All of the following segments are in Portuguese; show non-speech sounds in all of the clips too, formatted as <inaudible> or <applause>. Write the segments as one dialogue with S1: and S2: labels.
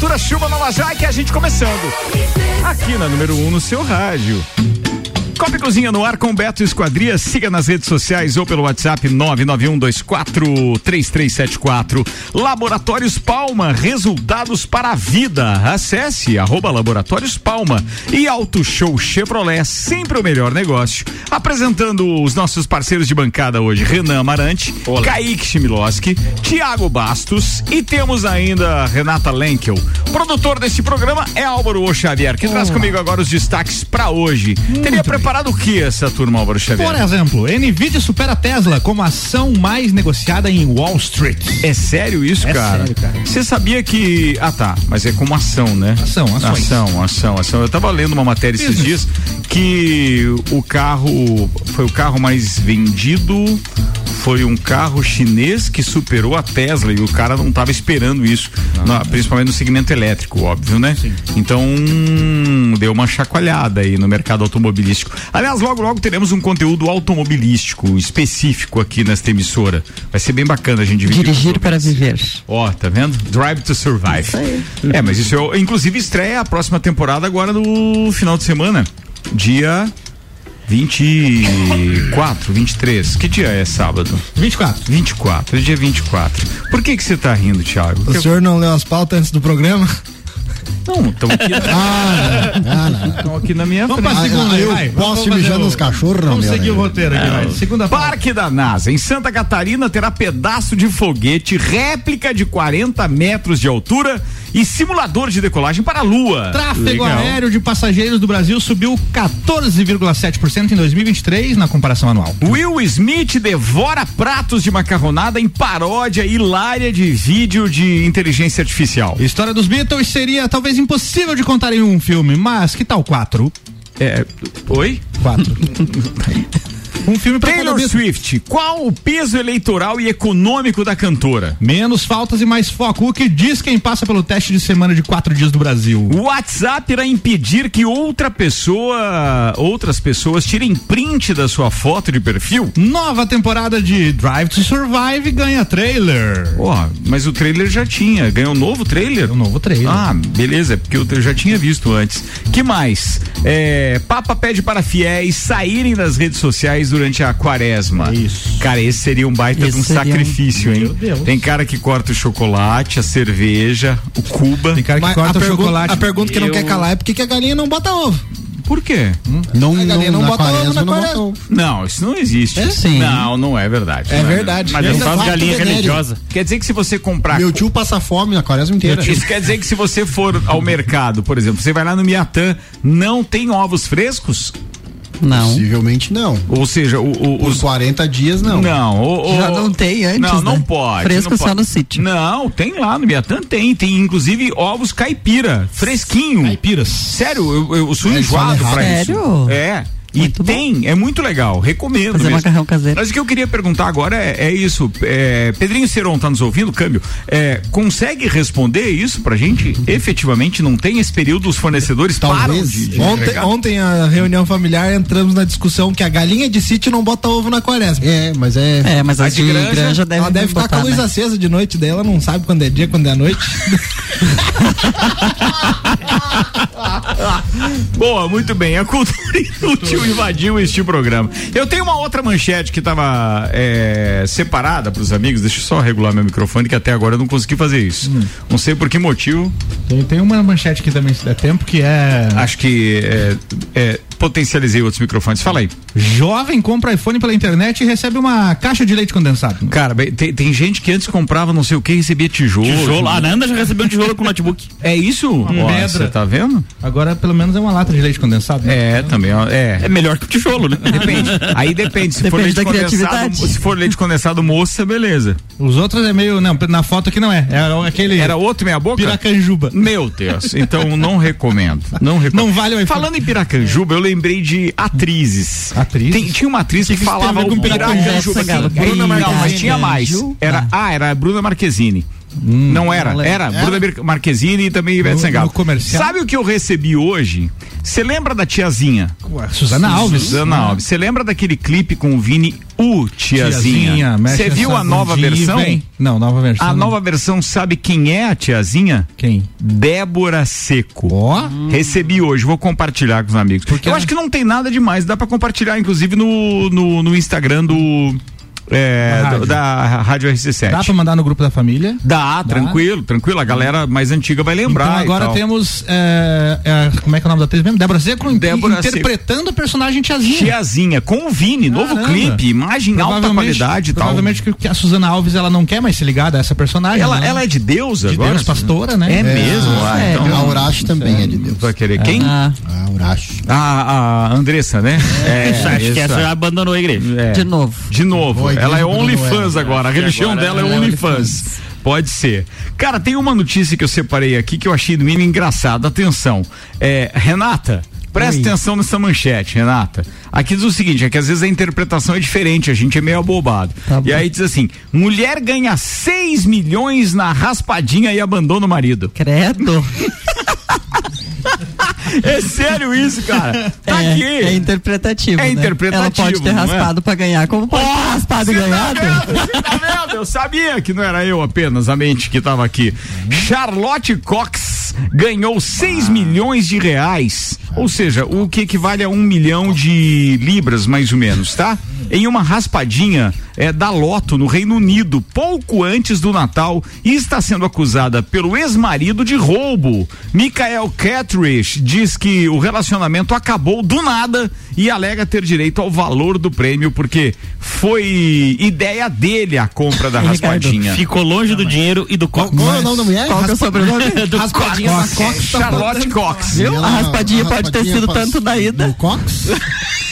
S1: temperatura chuva Nova Jaque, a gente começando. Aqui na número 1 um no seu rádio. Copa Cozinha no ar com Beto Esquadria. Siga nas redes sociais ou pelo WhatsApp 991243374. Laboratórios Palma, resultados para a vida. Acesse arroba Laboratórios Palma. E Auto Show Chevrolet, sempre o melhor negócio. Apresentando os nossos parceiros de bancada hoje: Renan Amarante, Olá. Kaique Chimiloski, Tiago Bastos e temos ainda Renata Lenkel. Produtor desse programa é Álvaro Xavier, que Olá. traz comigo agora os destaques para hoje. Muito Teria preparado preparado o que essa turma, Álvaro Xavier?
S2: Por exemplo, Nvidia supera a Tesla como ação mais negociada em Wall Street.
S1: É sério isso, é cara? Sério, cara. Você sabia que. Ah, tá. Mas é como ação, né?
S2: Ação, ações.
S1: Ação, ação, ação. Eu tava lendo uma matéria esses dias que o carro foi o carro mais vendido foi um carro chinês que superou a Tesla e o cara não estava esperando isso, ah, principalmente no segmento elétrico, óbvio, né? Sim. Então deu uma chacoalhada aí no mercado automobilístico. Aliás, logo logo teremos um conteúdo automobilístico específico aqui nesta emissora. Vai ser bem bacana a gente
S3: dividir. Dirigir para viver.
S1: Ó, oh, tá vendo? Drive to Survive. Isso aí. É, mas isso eu, inclusive estreia a próxima temporada agora no final de semana, dia 24, 23. Que dia é sábado?
S2: 24.
S1: 24, é dia 24. Por que que você tá rindo, Thiago?
S2: O senhor não leu as pautas antes do programa?
S1: Não, estão aqui. ah, Estão aqui na minha
S2: vamos frente. Segunda, ah, eu vai, posso mijar nos cachorros,
S1: Vamos seguir o roteiro aqui, vai. Segunda Parque da NASA, em Santa Catarina, terá pedaço de foguete, réplica de 40 metros de altura e simulador de decolagem para a Lua.
S2: Tráfego Legal. aéreo de passageiros do Brasil subiu 14,7% em 2023 na comparação anual.
S1: Will Smith devora pratos de macarronada em paródia hilária de vídeo de inteligência artificial.
S2: História dos Beatles seria talvez impossível de contar em um filme, mas que tal quatro?
S1: É, oi?
S2: Quatro. <laughs>
S1: Um filme pra Taylor Swift, qual o peso eleitoral e econômico da cantora?
S2: Menos faltas e mais foco. O que diz quem passa pelo teste de semana de quatro dias do Brasil?
S1: O WhatsApp irá impedir que outra pessoa, outras pessoas tirem print da sua foto de perfil?
S2: Nova temporada de Drive to Survive ganha trailer.
S1: Ó, oh, mas o trailer já tinha. Ganhou um novo trailer?
S2: Um novo trailer.
S1: Ah, beleza, porque eu já tinha visto antes. Que mais? É, Papa pede para fiéis saírem das redes sociais durante a quaresma. Isso. Cara, esse seria um baita esse de um sacrifício, um... hein? Tem cara que corta o chocolate, a cerveja, o cuba.
S2: Tem cara que
S1: Mas
S2: corta o chocolate.
S1: A pergunta que eu... não quer calar é por que a galinha não bota ovo? Por quê?
S2: Não, a galinha não, não bota ovo na
S1: quaresma. Não, isso não existe. É
S2: sim.
S1: Não, não é verdade.
S2: É, verdade.
S1: Mas
S2: é
S1: não faz galinha religiosa. Quer dizer que se você comprar.
S2: Meu tio passa fome na quaresma inteira.
S1: Isso quer dizer que se você for ao mercado, por exemplo, você vai lá no Miatã, não tem ovos frescos?
S2: Não.
S1: Possivelmente não. Ou seja, o, o,
S2: os 40 dias não.
S1: Não. O,
S3: o, Já não tem antes.
S1: Não, não
S3: né?
S1: pode.
S3: Fresco
S1: não
S3: só
S1: pode.
S3: no sítio.
S1: Não, tem lá no Biatã, tem. Tem inclusive ovos caipira, fresquinho.
S2: Caipiras.
S1: Sério, eu, eu sou é, enjoado pra
S3: Sério?
S1: isso. É. E muito tem, bom. é muito legal, recomendo.
S3: Fazer mesmo. macarrão caseiro.
S1: Mas o que eu queria perguntar agora é, é isso. É, Pedrinho Seron tá nos ouvindo, câmbio. É, consegue responder isso pra gente? Efetivamente não tem esse período, os fornecedores Talvez. param de, de
S2: ontem, ontem a reunião familiar entramos na discussão que a galinha de sítio não bota ovo na quaresma.
S3: É, mas é. É, mas a, de granja, granja deve
S2: Ela deve botar, com a luz né? acesa de noite dela, não sabe quando é dia, quando é noite. <laughs>
S1: Boa, muito bem. A cultura <laughs> inútil invadiu este programa. Eu tenho uma outra manchete que estava é, separada para os amigos. Deixa eu só regular meu microfone, que até agora eu não consegui fazer isso. Hum. Não sei por que motivo.
S2: Tem, tem uma manchete que também se der tempo, que é.
S1: Acho que é, é potencializei outros microfones. Fala aí.
S2: Jovem compra iPhone pela internet e recebe uma caixa de leite condensado.
S1: Cara, tem, tem gente que antes comprava não sei o que e recebia tijolo.
S2: Tijolo. A Nanda já recebeu um tijolo com notebook. <laughs>
S1: É isso? Uma
S2: pedra. Você
S1: tá vendo?
S2: Agora pelo menos é uma lata de leite condensado.
S1: Né? É, também. É.
S2: é melhor que o tijolo, né?
S1: Depende. Aí depende. Se depende for leite condensado, se for leite condensado moça, beleza.
S2: Os outros é meio, não, na foto aqui não é. Era aquele.
S1: Era outro meia boca?
S2: Piracanjuba.
S1: Meu Deus. Então não recomendo. Não recomendo.
S2: Não vale o
S1: iPhone. Falando em Piracanjuba, eu lembrei de atrizes.
S2: Atrizes?
S1: Tem, tinha uma atriz que, que falava
S2: com Piracanjuba.
S1: Bruna Marquezine. Não, mas tinha mais. Era, ah, era a Bruna Marquezine Hum, não era, não era. era. Bruna Marquezine e também Ivete Sangalo. Sabe o que eu recebi hoje? Você lembra da tiazinha?
S2: Ué, Suzana Alves.
S1: Suzana Alves. Você lembra daquele clipe com o Vini U, tiazinha? Você viu a nova versão? Vem.
S2: Não, nova versão.
S1: A
S2: não.
S1: nova versão, sabe quem é a tiazinha?
S2: Quem?
S1: Débora Seco.
S2: Ó. Oh.
S1: Recebi hoje, vou compartilhar com os amigos. Porque eu acho que não tem nada demais, dá para compartilhar, inclusive, no, no, no Instagram do é, rádio. da Rádio RC7.
S2: Dá pra mandar no grupo da família?
S1: Dá, Dá. tranquilo, tranquilo. A galera mais antiga vai lembrar.
S2: Então agora temos. É, é, como é que é o nome da atriz mesmo? Débora Seco Débora interpretando o personagem Tiazinha.
S1: Tiazinha, com o Vini, Caramba. novo clipe, imagem alta qualidade e tal.
S2: Provavelmente que a Suzana Alves ela não quer mais se ligar a essa personagem.
S1: Ela, né? ela é de Deus
S2: de
S1: agora?
S2: Deus, pastora, né?
S1: É, é mesmo? Ah,
S4: é, então, a Urash também é de Deus.
S1: Vai querer quem?
S4: Ah. A Urash.
S1: A, a Andressa, né?
S3: É, acho que essa já abandonou a igreja.
S1: De novo. De novo. Ela é OnlyFans agora. A religião agora dela é, é OnlyFans. Pode ser. Cara, tem uma notícia que eu separei aqui que eu achei no mínimo engraçada. Atenção. É, Renata, Presta Oi. atenção nessa manchete, Renata. Aqui diz o seguinte: é que às vezes a interpretação é diferente, a gente é meio abobado. Tá e aí diz assim: mulher ganha 6 milhões na raspadinha e abandona o marido.
S3: Credo. <laughs>
S1: É sério isso, cara? Tá
S3: é,
S1: aqui.
S3: É interpretativo.
S1: É
S3: né?
S1: interpretativo.
S3: Ela pode ter é? raspado é? pra ganhar, como pode oh, ter raspado e tá ganhado.
S1: Tá vendo? tá vendo? Eu sabia que não era eu apenas a mente que tava aqui. Charlotte Cox ganhou 6 ah. milhões de reais. Ou seja, o que equivale a um milhão de libras, mais ou menos, tá? Em uma raspadinha é, da Loto, no Reino Unido, pouco antes do Natal, e está sendo acusada pelo ex-marido de roubo. Michael Catrish diz que o relacionamento acabou do nada e alega ter direito ao valor do prêmio, porque foi ideia dele a compra da <laughs> raspadinha.
S3: Ficou longe do dinheiro e do Cox.
S4: Qual é o nome da mulher?
S3: Qual é o sobrenome?
S1: do raspadinha Cox. Cox.
S3: Charlotte Cox. Viu? A raspadinha pode ter sido tanto da ida.
S4: Cox? <laughs>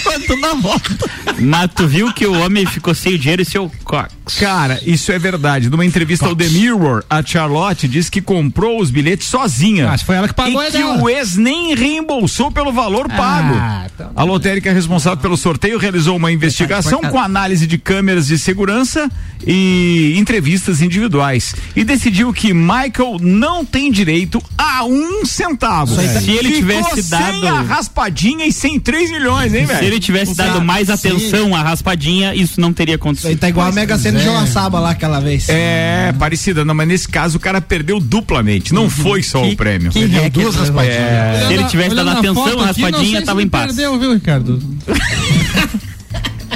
S3: quanto na volta.
S2: Mas tu viu que o homem ficou sem o dinheiro e seu Cox.
S1: Cara, isso é verdade. Numa entrevista Cox. ao The Mirror, a Charlotte disse que comprou os bilhetes sozinha.
S2: Mas foi ela que pagou
S1: E que dela. o ex nem reembolsou pelo valor ah, pago. Então... A lotérica responsável pelo sorteio realizou uma investigação com análise de câmeras de segurança e entrevistas individuais e decidiu que Michael não tem direito a um centavo.
S2: É. Se ele tivesse dado
S1: sem a raspadinha e sem 3 milhões, hein, velho?
S2: Se ele tivesse dado mais atenção à raspadinha, isso não teria acontecido. Ele
S4: tá igual a Mega Sena de Joaçaba lá aquela vez.
S1: É, parecida, não, mas nesse caso o cara perdeu duplamente, não uhum. foi só que, o prêmio.
S2: Que perdeu duas raspadinhas. É.
S3: Se ele tivesse dado atenção à raspadinha, tava em paz.
S2: Perdeu, viu, Ricardo? <laughs>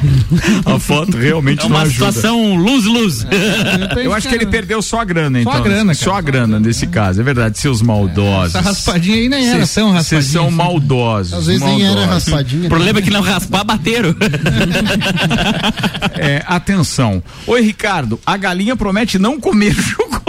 S2: <laughs>
S1: a foto realmente é
S2: uma
S1: ajuda.
S2: situação luz-luz.
S1: É, eu <laughs> acho que ele perdeu só a grana, então.
S2: Só a grana,
S1: cara. Só a grana nesse caso, é verdade, seus maldosos.
S2: Essa raspadinha aí nem era tão raspadinha.
S1: Vocês são assim. maldosos.
S4: Às vezes
S1: maldosos.
S4: nem era raspadinha.
S3: O problema é que não raspar, bateram. <laughs>
S1: é, atenção. Oi, Ricardo, a galinha promete não comer chocolate.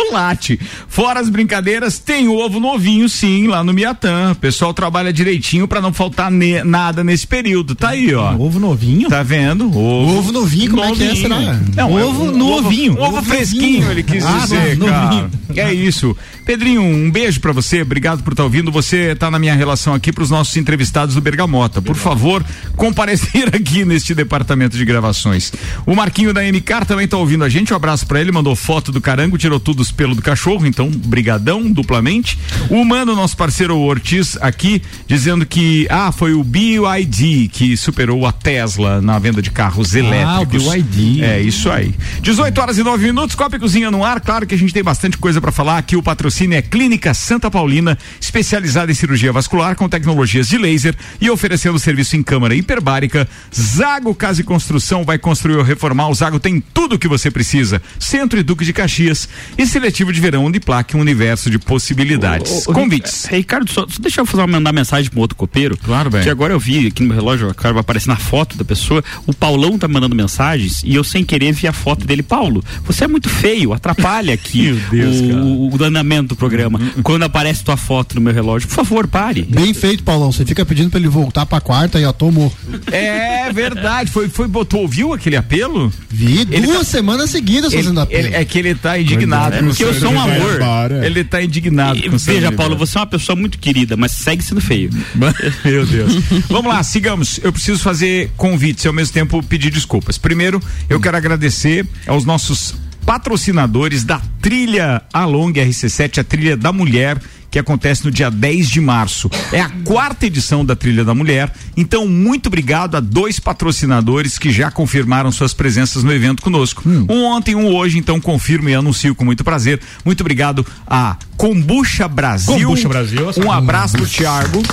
S1: Fora as brincadeiras, tem ovo novinho sim, lá no Miatã. O pessoal trabalha direitinho para não faltar ne nada nesse período. Tá aí, ó.
S2: Ovo novinho?
S1: Tá vendo? Ovo.
S4: Ovo novinho, como novinho. é que é, será?
S1: Não, ovo no ovo, ovinho. Ovo, ovo fresquinho, ele quis ah, dizer, cara. É isso. Pedrinho, um beijo para você, obrigado por estar tá ouvindo. Você tá na minha relação aqui para os nossos entrevistados do Bergamota. Por favor, comparecer <laughs> aqui neste departamento de gravações. O Marquinho da MCAR também tá ouvindo a gente. Um abraço para ele, mandou foto do carango, tirou tudo os pelos do cachorro, então brigadão duplamente. O Mano, nosso parceiro Ortiz aqui, dizendo que ah, foi o BYD que superou a Tesla na venda de carros elétricos.
S2: Ah, o BYD.
S1: É isso aí. 18 horas e 9 minutos, Copa e Cozinha no ar. Claro que a gente tem bastante coisa para falar aqui. O patrocínio é Clínica Santa Paulina, especializada em cirurgia vascular com tecnologias de laser e oferecendo serviço em câmara hiperbárica. Zago Casa e Construção vai construir ou reformar. O Zago tem tudo o que você precisa. Centro e Duque de Caxias e seletivo de verão Uniplaque, um universo de possibilidades. Convites.
S2: Ricardo, só, só deixa eu fazer, mandar mensagem pro outro copeiro.
S1: Claro, velho.
S2: Que agora eu vi aqui no meu relógio, a cara vai aparecer na foto da pessoa. O Paulão tá mandando mensagens e eu sem querer vi a foto dele. Paulo, você é muito feio, atrapalha aqui <laughs>
S1: Deus,
S2: o, o, andamento do programa. Quando aparece tua foto no meu relógio, por favor, pare.
S4: Bem feito, Paulão. Você fica pedindo pra ele voltar pra quarta e ó, tomou.
S1: É verdade. Foi, foi, botou, ouviu aquele apelo?
S4: Vi ele duas tá, semanas seguidas fazendo
S1: ele,
S4: apelo.
S1: Ele, é que ele tá indignado.
S2: É, porque eu sou um amor.
S1: Ele tá indignado.
S2: E, veja, Paulo, você é uma pessoa muito querida, mas segue sendo feio. <laughs>
S1: Meu Deus. Vamos lá, sigamos. Eu preciso fazer convites e ao mesmo tempo pedir desculpas. Primeiro, eu quero agradecer aos nossos patrocinadores da trilha Along RC7, a trilha da mulher que acontece no dia 10 de março. É a quarta edição da Trilha da Mulher. Então, muito obrigado a dois patrocinadores que já confirmaram suas presenças no evento conosco. Hum. Um ontem, um hoje, então confirmo e anuncio com muito prazer. Muito obrigado a Combucha Brasil.
S2: Combucha Brasil.
S1: Um abraço do Thiago.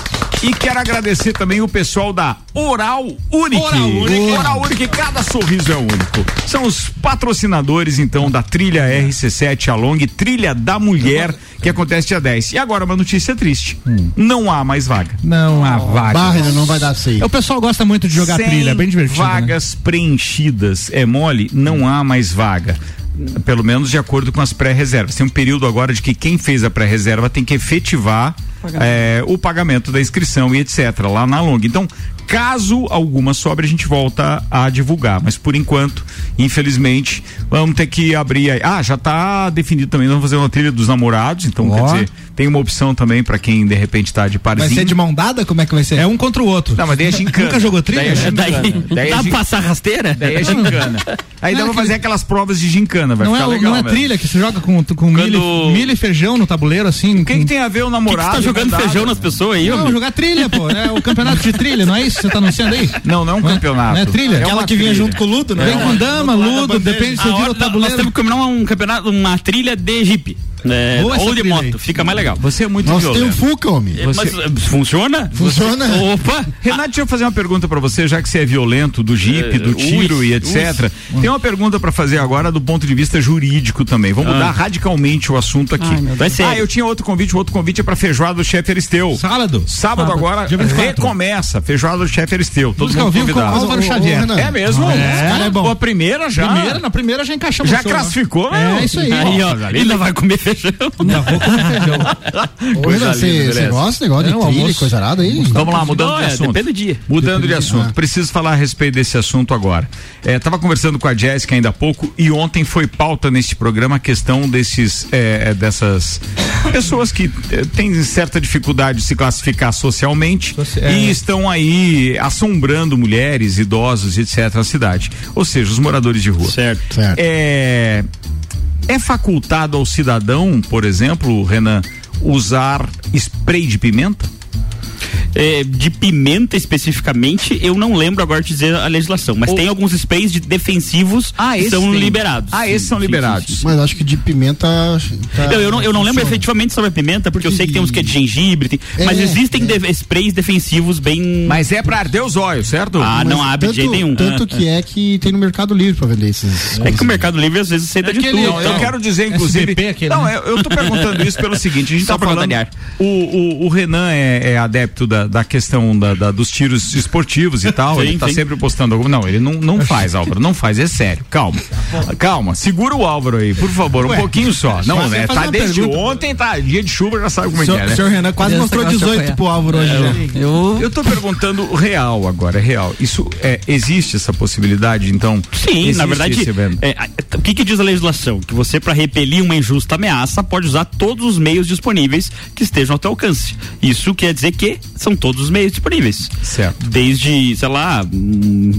S1: E quero agradecer também o pessoal da Oral Unique. Oral Unique. Oral Unique, cada sorriso é único. São os patrocinadores, então, da trilha RC7 Along, trilha da mulher, que acontece dia 10. E agora uma notícia triste. Hum. Não há mais vaga.
S4: Não há vaga. Barra não vai dar seis.
S1: O pessoal gosta muito de jogar trilha, é bem divertido. Né? Vagas né? preenchidas. É mole? Não há mais vaga pelo menos de acordo com as pré-reservas. Tem um período agora de que quem fez a pré-reserva tem que efetivar é, o pagamento da inscrição e etc. lá na Long. Então, caso alguma sobre, a gente volta a divulgar. Mas por enquanto, infelizmente, vamos ter que abrir aí. Ah, já está definido também. Vamos fazer uma trilha dos namorados. Então, oh. quer dizer, tem uma opção também para quem de repente está de parzinho.
S4: Vai ser de mão dada? Como é que vai ser?
S1: É um contra o outro.
S4: Não, mas daí é gincana.
S1: Nunca jogou trilha? Daí é
S2: gincana. Daí, daí é
S1: dá passar rasteira? Daí é gincana. Aí dá pra fazer aquelas provas de gincana, vai
S4: não
S1: ficar
S4: é,
S1: legal.
S4: Não é trilha que você joga com, com Quando... milho, milho, e feijão no tabuleiro, assim.
S1: O que, que tem a ver o namorado?
S2: Que, que jogando feijão nas pessoas aí,
S4: Não, jogar trilha, pô. É o campeonato de trilha, não é isso que você tá anunciando aí?
S1: Não, não é um campeonato. Não
S4: é trilha? É
S1: Aquela que vinha junto com o Ludo, né?
S4: Vem com dama, Ludo, depende se você vira o tabuleiro.
S2: Nós temos que combinar um campeonato, uma trilha de jipe. É, ou de moto, aí. fica mais legal.
S1: Você é muito
S4: Nós violento. tem um Fuca, homem.
S2: É, Você... Mas eh, funciona?
S4: Funciona.
S1: Você... Opa! Renato, deixa eu fazer uma pergunta para você, já que você é violento, do jipe, do tiro ui, e etc. Ui. Tem uma pergunta para fazer agora do ponto de vista jurídico também. Vamos ah. mudar radicalmente o assunto aqui. Ai, ah, eu tinha outro convite, o outro convite é para feijoada do chefe Aristeu.
S4: Sábado?
S1: Sábado, Sábado. agora recomeça, feijoada do chefe Aristeu. Todos
S4: vão convidados. Com Álvaro Xavier.
S1: É mesmo?
S4: Ah, é. É bom.
S1: A primeira já.
S4: Primeira, na primeira já encaixamos.
S1: Já classificou,
S4: né? É isso aí.
S2: ainda vai comer feijão.
S4: Não, vou comer feijão. <laughs> Coisa você gosta negócio de trilha, coisa arada aí?
S1: Vamos lá, mudando de assunto.
S2: Depende do dia.
S1: Mudando de assunto. Preciso falar a respeito desse assunto agora. É, tava conversando com a Jéssica ainda há pouco e ontem foi pauta neste programa a questão desses, é, dessas pessoas que é, têm certa dificuldade de se classificar socialmente é. e estão aí assombrando mulheres, idosos, etc. na cidade. Ou seja, os moradores de rua.
S2: Certo.
S1: certo. É, é facultado ao cidadão, por exemplo, Renan, usar spray de pimenta?
S2: É, de pimenta especificamente, eu não lembro agora de dizer a legislação, mas tem alguns sprays de defensivos
S1: ah,
S2: que são
S1: tem.
S2: liberados.
S1: Ah, esses são liberados. Sim, sim,
S4: sim. Mas acho que de pimenta.
S2: Tá eu, eu, não, eu não lembro efetivamente sobre a pimenta, porque eu sei que tem uns que é de gengibre, tem, é, mas existem é. de, sprays defensivos bem.
S1: Mas é pra arder os olhos, certo?
S2: Ah,
S1: mas
S2: não abre tanto, de jeito nenhum.
S4: Tanto que é que tem no Mercado Livre pra vender esses.
S2: É que o Mercado Livre às vezes aceita é de tudo. Não,
S1: eu quero dizer, inclusive.
S4: aquele,
S1: não, né? eu, eu tô perguntando isso pelo seguinte: a gente <laughs> Só tá falando. O, o, o Renan é, é adepto da, da questão da, da, dos tiros esportivos e tal. <laughs> Sim, ele tá sim. sempre postando algum. Não, ele não, não faz, Álvaro, não faz, é sério. Calma. Calma, segura o Álvaro aí, por favor, um Ué, pouquinho só. Não, né? Tá desde pergunta. ontem, tá dia de chuva, já sabe como é que é, né?
S4: O senhor Renan quase mostrou 18 pro Álvaro hoje.
S1: É, eu, eu tô perguntando real agora, é real. Isso é, existe essa possibilidade, então?
S2: Sim, na verdade, é, o que que diz a legislação? Que você, para repelir uma injusta ameaça, pode usar todos os meios disponíveis que estejam ao teu alcance. Isso quer dizer que são todos os meios disponíveis.
S1: Certo.
S2: Desde, sei lá,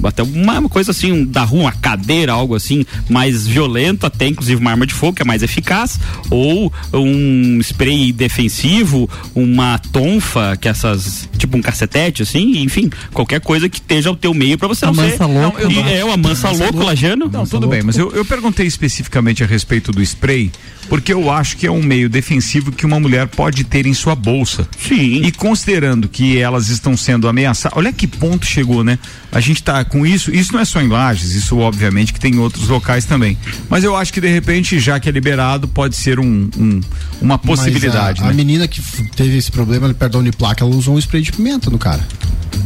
S2: até uma coisa assim da rua, uma cadeira, algo assim, mais violento, até inclusive uma arma de fogo que é mais eficaz, ou um spray defensivo, uma tonfa, que é essas, tipo um cacetete, assim, enfim, qualquer coisa que esteja ao teu meio para você
S4: não
S2: ser.
S4: Louco,
S2: não, eu, é uma mansa louco, lajano.
S1: Não, tudo bem, mas eu, eu perguntei especificamente a respeito do spray, porque eu acho que é um meio defensivo que uma mulher pode ter em sua bolsa.
S2: Sim.
S1: E considerando que elas estão sendo ameaçadas, olha que ponto chegou, né? A gente tá com isso, isso não é só em Lages, isso obviamente que tem em outros locais também. Mas eu acho que de repente, já que é liberado, pode ser um, um uma possibilidade.
S4: A,
S1: né?
S4: a, menina que teve esse problema, perdão de placa, ela usou um spray de pimenta no cara.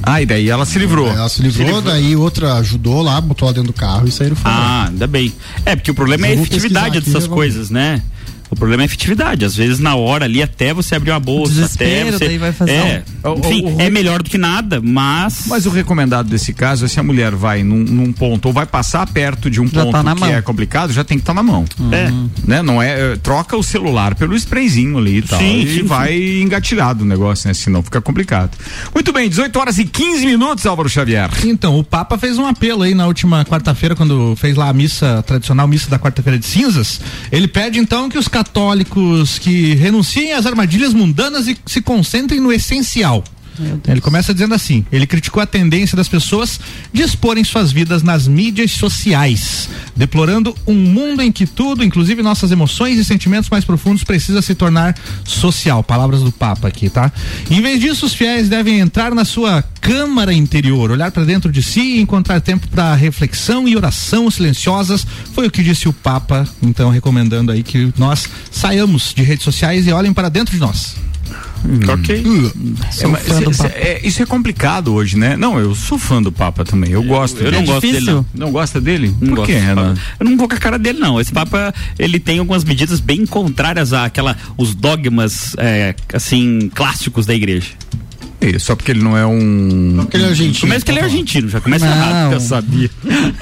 S1: Ah, e daí ela se livrou.
S4: Ela se livrou, se livrou. daí outra ajudou lá, botou lá dentro do carro e saíram fora.
S2: Ah, ainda bem. É, porque o problema é a efetividade dessas coisas, né? O problema é a efetividade. Às vezes, na hora ali, até você abrir uma bolsa, até você.
S3: Daí vai fazer
S2: é, enfim, o, o, é melhor do que nada, mas.
S1: Mas o recomendado desse caso é se a mulher vai num, num ponto ou vai passar perto de um já tá ponto tá que mão. é complicado, já tem que estar tá na mão.
S2: Uhum. É.
S1: Né? Não é, é. Troca o celular pelo sprayzinho ali e tal. Sim, e sim, vai sim. engatilhado o negócio, né? Senão fica complicado. Muito bem, 18 horas e 15 minutos, Álvaro Xavier.
S5: Então, o Papa fez um apelo aí na última quarta-feira, quando fez lá a missa, tradicional missa da quarta-feira de cinzas. Ele pede então que os católicos que renunciem às armadilhas mundanas e se concentrem no essencial. Ele começa dizendo assim: ele criticou a tendência das pessoas de exporem suas vidas nas mídias sociais, deplorando um mundo em que tudo, inclusive nossas emoções e sentimentos mais profundos, precisa se tornar social. Palavras do Papa aqui, tá? Em vez disso, os fiéis devem entrar na sua câmara interior, olhar para dentro de si e encontrar tempo para reflexão e oração silenciosas. Foi o que disse o Papa, então recomendando aí que nós saiamos de redes sociais e olhem para dentro de nós.
S1: Hum. Ok. É, é, é, isso é complicado hoje, né? Não, eu sou fã do Papa também. Eu gosto.
S2: Eu, eu não
S1: é
S2: gosto
S1: difícil. dele. Não. não gosta dele?
S2: Não Por quê, Renan? Eu não vou com a cara dele, não. Esse Papa, ele tem algumas medidas bem contrárias àquela, os dogmas, é, assim, clássicos da igreja.
S1: Só porque ele não é um.
S2: Só porque ele é argentino. Começa que ele é argentino, já começa não. errado. Eu sabia.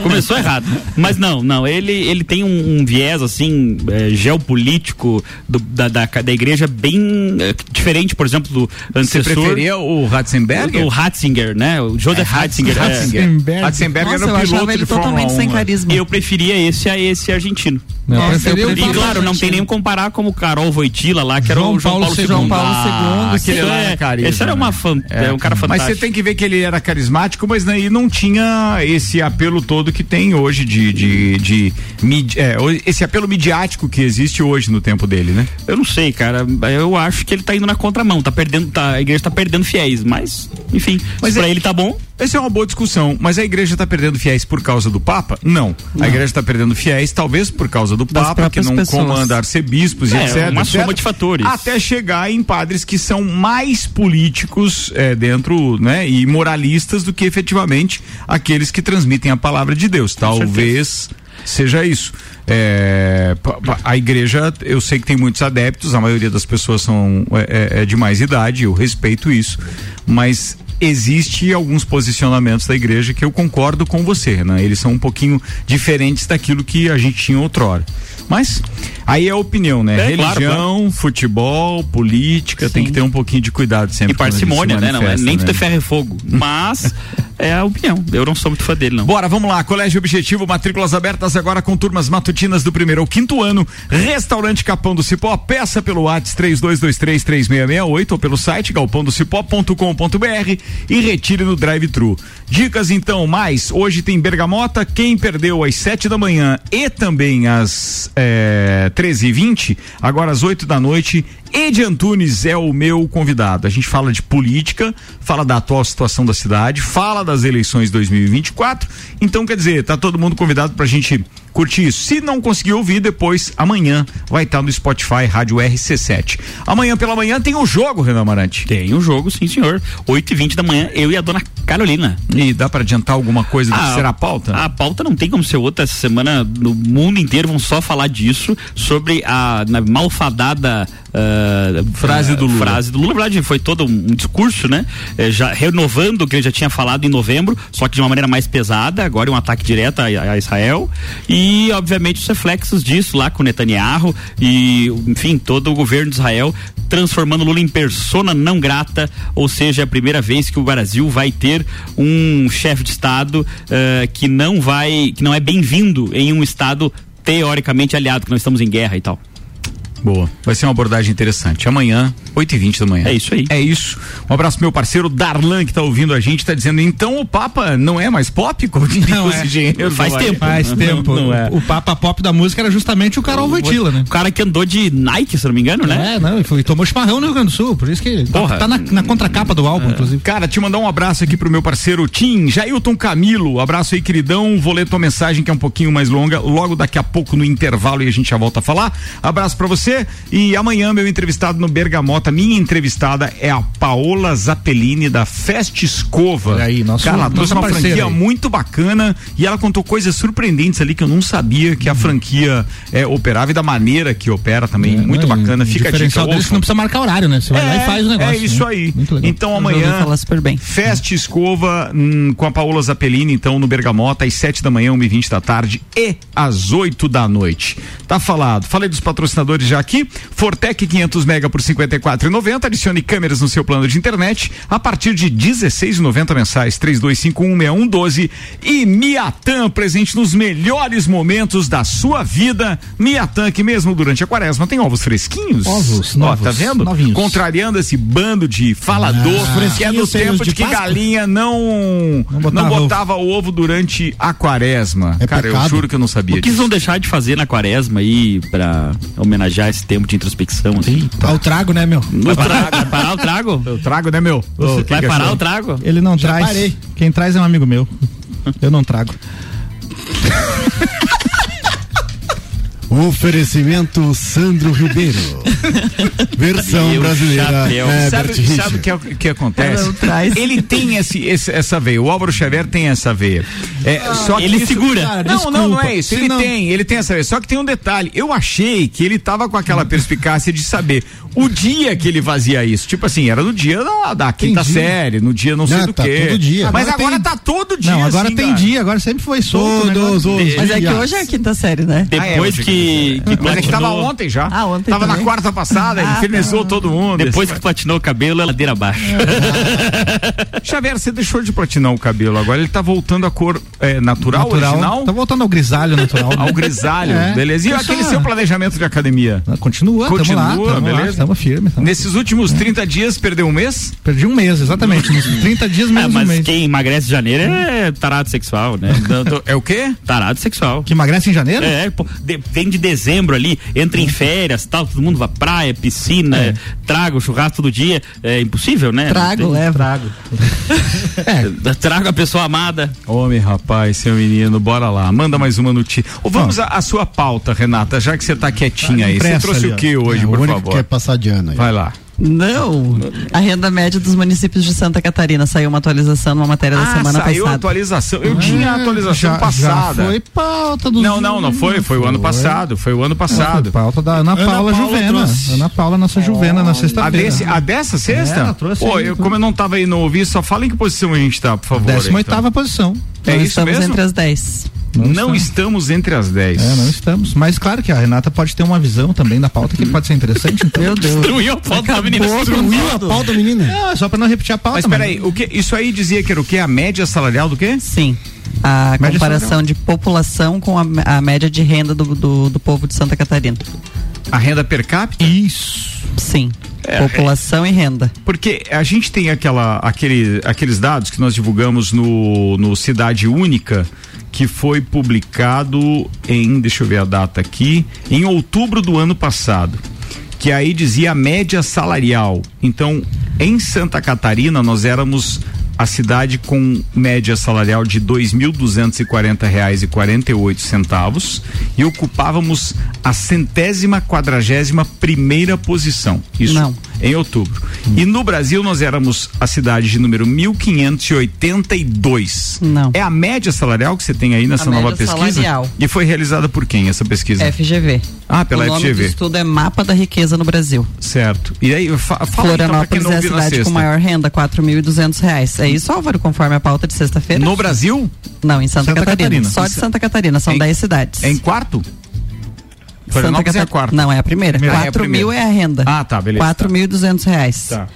S2: Começou errado. Mas não, não. Ele, ele tem um, um viés, assim, é, geopolítico do, da, da, da, igreja bem é, diferente, por exemplo, do
S1: antecessor. Você preferia o Ratzenberger?
S2: O, o Ratzinger, né? O Joseph é, Ratzinger.
S1: Ratzinger. É. Ratzenberger
S3: Nossa, era o piloto ele de totalmente sem carisma.
S2: Eu preferia esse a esse argentino.
S3: Nossa, eu
S2: e claro, não tem nem comparar como Carol Voitila lá, que
S3: era
S2: o João Paulo, II.
S3: João Paulo II. Ah,
S2: aquele lá é, carisma. Esse era uma né? É. é. um cara fantástico.
S1: Mas você tem que ver que ele era carismático, mas aí não tinha esse apelo todo que tem hoje de, de, de, de é, esse apelo midiático que existe hoje no tempo dele, né?
S2: Eu não sei, cara. Eu acho que ele tá indo na contramão, tá perdendo, tá, a igreja tá perdendo fiéis, mas, enfim, mas pra é, ele tá bom.
S1: Essa é uma boa discussão, mas a igreja está perdendo fiéis por causa do Papa? Não. não. A igreja está perdendo fiéis, talvez por causa do das Papa, que não pessoas. comanda arcebispos
S2: é,
S1: e etc.
S2: Uma
S1: etc,
S2: soma de fatores.
S1: Até chegar em padres que são mais políticos é, dentro, né, e moralistas do que efetivamente aqueles que transmitem a palavra de Deus. Talvez seja isso. É, a igreja, eu sei que tem muitos adeptos, a maioria das pessoas são é, é, é de mais idade, eu respeito isso, mas existe alguns posicionamentos da igreja que eu concordo com você, né? Eles são um pouquinho diferentes daquilo que a gente tinha outrora. Mas aí é opinião, né? É, Religião, claro, claro. futebol, política, Sim. tem que ter um pouquinho de cuidado sempre.
S2: E parcimônia, né? Não é nem né? ter ferro e fogo. <laughs> Mas é a opinião. Eu não sou muito fã dele, não.
S1: Bora, vamos lá. Colégio Objetivo, matrículas abertas agora com turmas matutinas do primeiro ao quinto ano. Restaurante Capão do Cipó, peça pelo WhatsApp 32233668 ou pelo site galpondocipó.com.br e retire no drive-thru. Dicas então, mais, hoje tem Bergamota, quem perdeu às sete da manhã e também às é, 13 e 20 agora às 8 da noite, Edi Antunes é o meu convidado. A gente fala de política, fala da atual situação da cidade, fala das eleições 2024. Então, quer dizer, tá todo mundo convidado pra gente curtir isso. Se não conseguir ouvir, depois, amanhã, vai estar no Spotify Rádio RC7. Amanhã pela manhã tem o um jogo, Renan Amarante.
S2: Tem o um jogo, sim, senhor. 8 e 20 da manhã, eu e a dona Carolina.
S1: E dá para adiantar alguma coisa do que será a pauta?
S2: A pauta não tem como ser outra. Essa semana, no mundo inteiro, vão só falar disso, sobre a malfadada Uh,
S1: frase do Lula.
S2: Frase do Lula, na verdade, foi todo um, discurso, né? É, já renovando o que ele já tinha falado em novembro, só que de uma maneira mais pesada, agora um ataque direto a, a Israel. E, obviamente, os reflexos disso lá com Netanyahu e, enfim, todo o governo de Israel transformando Lula em persona não grata, ou seja, é a primeira vez que o Brasil vai ter um chefe de Estado uh, que não vai, que não é bem-vindo em um Estado teoricamente aliado, que nós estamos em guerra e tal.
S1: Boa. Vai ser uma abordagem interessante. Amanhã, 8 e 20 da manhã.
S2: É isso aí.
S1: É isso. Um abraço pro meu parceiro Darlan, que está ouvindo a gente, está dizendo, então o Papa não é mais pop? <laughs> Como
S5: não é. engenheiros.
S2: Faz tempo.
S5: Faz tempo. Não, não é. O Papa pop da música era justamente o Carol Voitila, né?
S2: O cara que andou de Nike, se não me engano, né?
S5: É, não, e, foi, tomou chimarrão no Rio Grande do Sul, por isso que tá- Porra. tá, na, na contracapa do álbum, é. inclusive.
S1: Cara, te mandar um abraço aqui pro meu parceiro Tim, Jailton Camilo, abraço aí, queridão, vou ler tua mensagem que é um pouquinho mais longa, logo daqui a pouco no intervalo e a gente já volta a falar. Abraço para você, Tchê. E amanhã, meu entrevistado no Bergamota, minha entrevistada é a Paola Zappellini da Fest Escova.
S5: Olha aí, nosso,
S1: Cara, ela trouxe uma franquia aí. muito bacana e ela contou coisas surpreendentes ali que eu não sabia que a franquia é, operava e da maneira que opera também. É, muito é, bacana. Fica a dica.
S5: Deles que não precisa marcar horário, né? Você vai lá e é, faz o negócio.
S1: É isso
S5: né?
S1: aí. Então amanhã,
S3: falar super bem.
S1: Fest Escova hum, com a Paola Zappellini, então, no Bergamota, às 7 da manhã, 1 e 20 da tarde e às 8 da noite. Tá falado. Falei dos patrocinadores já aqui. Fortec 500 mega por 54,90. Adicione câmeras no seu plano de internet a partir de 16,90 mensais. 32516112 e Miatan presente nos melhores momentos da sua vida. Miatan que mesmo durante a quaresma tem ovos fresquinhos.
S5: Ovos,
S1: Ó, novos, tá vendo? Novinhos. Contrariando esse bando de falador ah, que é do tempo de, de que galinha não não botava, não botava ovo. ovo durante a quaresma. É Cara, pecado. eu juro que eu não sabia.
S2: O que vão deixar de fazer na quaresma aí pra homenagear esse tempo de introspecção?
S5: Assim? Ah, o trago, né, meu?
S2: O trago, vai parar o trago? <laughs>
S1: O trago, né, meu?
S2: Você vai parar achou? o trago?
S5: Ele não Já traz. Parei. Quem traz é um amigo meu. Eu não trago. <laughs>
S4: Oferecimento Sandro Ribeiro. <laughs> Versão brasileira.
S1: Sabe, sabe o que, que acontece? Ele tem esse, esse, essa veia. O Álvaro Xavier tem essa veia. É, ah, só que
S2: ele
S1: isso,
S2: segura.
S1: Cara, não, não, não é isso. Ele não... tem, ele tem essa veia. Só que tem um detalhe. Eu achei que ele tava com aquela perspicácia de saber o dia que ele fazia isso. Tipo assim, era no dia da, da quinta série, no dia não sei não, do tá que.
S5: Todo dia.
S1: Mas agora, agora tem... tá todo dia. Não,
S5: agora assim, tem cara. dia, agora sempre foi solto. Todos
S3: os Mas é que hoje é a quinta série, né?
S2: Depois ah, é, que
S1: que. Mas é que tava ontem já. Ah, ontem. Tava também. na quarta passada, ele ah, finalizou tá. todo mundo.
S2: Depois que platinou o cabelo, é ladeira abaixo. <laughs>
S1: Xavier, você deixou de platinar o cabelo, agora ele tá voltando à cor é, natural, natural, original?
S5: Tá voltando ao grisalho natural.
S1: Né? ao grisalho, é. beleza. E Isso aquele seu planejamento de academia?
S5: Continua, continua, tamo lá, tamo beleza. Estamos firmes.
S1: Nesses últimos 30 dias, perdeu um mês?
S5: Perdi um mês, exatamente. Nos 30 dias menos ah, mas um mês.
S2: quem emagrece em janeiro é tarado sexual, né? <laughs>
S1: é o quê?
S2: Tarado sexual.
S5: Que emagrece em janeiro?
S2: É, pô, de, vem de dezembro ali, entra em férias, tal, todo mundo vai praia, piscina, é. trago, churrasco todo dia. É impossível, né?
S3: Trago, <laughs> é, trago.
S2: é. Trago a pessoa amada.
S1: Homem, rapaz, seu menino, bora lá. Manda mais uma notícia. Ou vamos à sua pauta, Renata, já que você tá quietinha tá aí. Você trouxe ali, o que hoje, é, por favor? Que
S4: quer passar de ano aí.
S1: Vai lá.
S3: Não. A renda média dos municípios de Santa Catarina saiu uma atualização numa matéria ah, da semana
S1: saiu passada. Saiu atualização. Eu ah, tinha a atualização já, passada.
S5: Já foi pauta do
S1: Não, não, não foi, foi, foi o ano passado, foi o ano passado.
S5: pauta da Ana Paula, Ana Paula Juvena. Trouxe. Ana Paula nossa oh, Juvena na sexta-feira.
S1: A, a, dessa sexta? É, trouxe Pô, eu, como eu não tava aí no ouvir, só fala em que posição a gente tá, por favor.
S5: 18 oitava então. posição.
S3: É Nós isso estamos mesmo? entre as 10.
S1: Não, não estamos. entre as 10.
S5: É, não estamos. Mas claro que a Renata pode ter uma visão também da pauta que pode ser interessante. Então.
S3: Meu Deus.
S2: Destruiu a pauta da menina.
S5: Destruiu a pauta da menina.
S1: Não, é só pra não repetir a pauta. Mas peraí, o que, isso aí dizia que era o quê? A média salarial do quê?
S3: Sim. A média comparação salarial. de população com a, a média de renda do, do, do povo de Santa Catarina.
S1: A renda per capita?
S5: Isso.
S3: Sim. É, população é, e renda.
S1: Porque a gente tem aquela, aquele, aqueles dados que nós divulgamos no, no Cidade Única que foi publicado em, deixa eu ver a data aqui, em outubro do ano passado. Que aí dizia a média salarial. Então, em Santa Catarina, nós éramos a cidade com média salarial de mil duzentos e e ocupávamos a centésima quadragésima primeira posição. Isso
S3: Não.
S1: Em outubro. Hum. E no Brasil nós éramos a cidade de número mil quinhentos e oitenta e dois.
S3: Não.
S1: É a média salarial que você tem aí nessa a nova pesquisa? Salarial. E foi realizada por quem essa pesquisa?
S3: FGV.
S1: Ah, pela o FGV. O
S3: estudo é Mapa da Riqueza no Brasil.
S1: Certo. E aí, fa fala
S3: Florianópolis então, é a cidade com maior renda, duzentos reais. É isso, Álvaro, conforme a pauta de sexta-feira?
S1: No Brasil?
S3: Não, em Santa, Santa Catarina. Catarina. Só de Santa Catarina, são 10 cidades.
S1: É em quarto?
S3: Santa Catarina. É quarto. Não, é a primeira. primeira. 4 é a mil é a renda.
S1: Ah, tá, beleza.
S3: 4.200 tá. reais. Tá.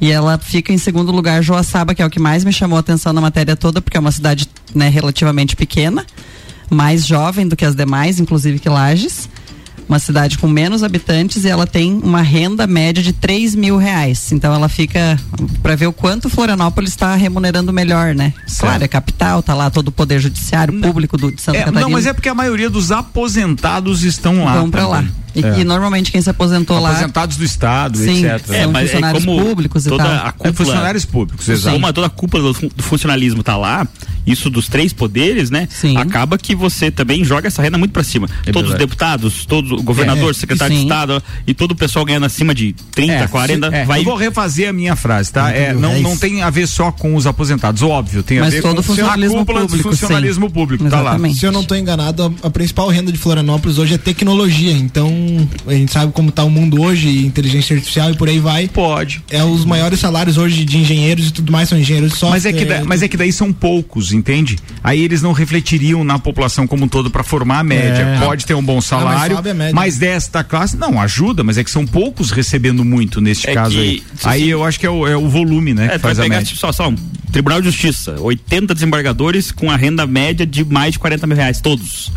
S3: E ela fica em segundo lugar Joaçaba, que é o que mais me chamou a atenção na matéria toda, porque é uma cidade né, relativamente pequena, mais jovem do que as demais, inclusive que Lages uma cidade com menos habitantes e ela tem uma renda média de 3 mil reais. Então ela fica para ver o quanto Florianópolis está remunerando melhor, né? Certo. Claro, é capital, tá lá todo o poder judiciário não, público do, de Santa
S1: é,
S3: Catarina.
S1: Não, mas é porque a maioria dos aposentados estão lá.
S3: Vão para lá. E, é. e, normalmente quem se aposentou
S1: Aposentados
S3: lá.
S1: Aposentados do Estado,
S3: sim,
S1: etc.
S3: São é, funcionários é públicos e tal. A
S2: cúpula, é
S1: funcionários públicos, exato.
S2: Como toda a cúpula do, do funcionalismo tá lá, isso dos três poderes, né?
S3: Sim.
S2: Acaba que você também joga essa renda muito para cima. É todos verdade. os deputados, todos o governador, é, secretário sim. de Estado e todo o pessoal ganhando acima de 30, é, 40,
S1: é,
S2: vai.
S1: Eu vou refazer a minha frase, tá? É, não, não tem a ver só com os aposentados, óbvio, tem
S3: Mas
S1: a ver
S3: todo com funcionalismo a cúpula público,
S1: do funcionalismo
S3: sim.
S1: público, tá lá.
S4: Se eu não estou enganado, a, a, principal renda de Florianópolis hoje é tecnologia, então a gente sabe como está o mundo hoje, inteligência artificial e por aí vai.
S1: Pode.
S4: É os maiores salários hoje de engenheiros e tudo mais são engenheiros só.
S1: Mas é que, da, mas é que daí são poucos, entende? Aí eles não refletiriam na população como um todo para formar a média. É. Pode ter um bom salário, não, mas, mas, desta classe não ajuda, mas é que são poucos recebendo muito neste é caso que, aí. Aí eu acho que é o, é o volume, né? É, que faz a média.
S2: Só, só um Tribunal de Justiça, 80 desembargadores com a renda média de mais de 40 mil reais, todos.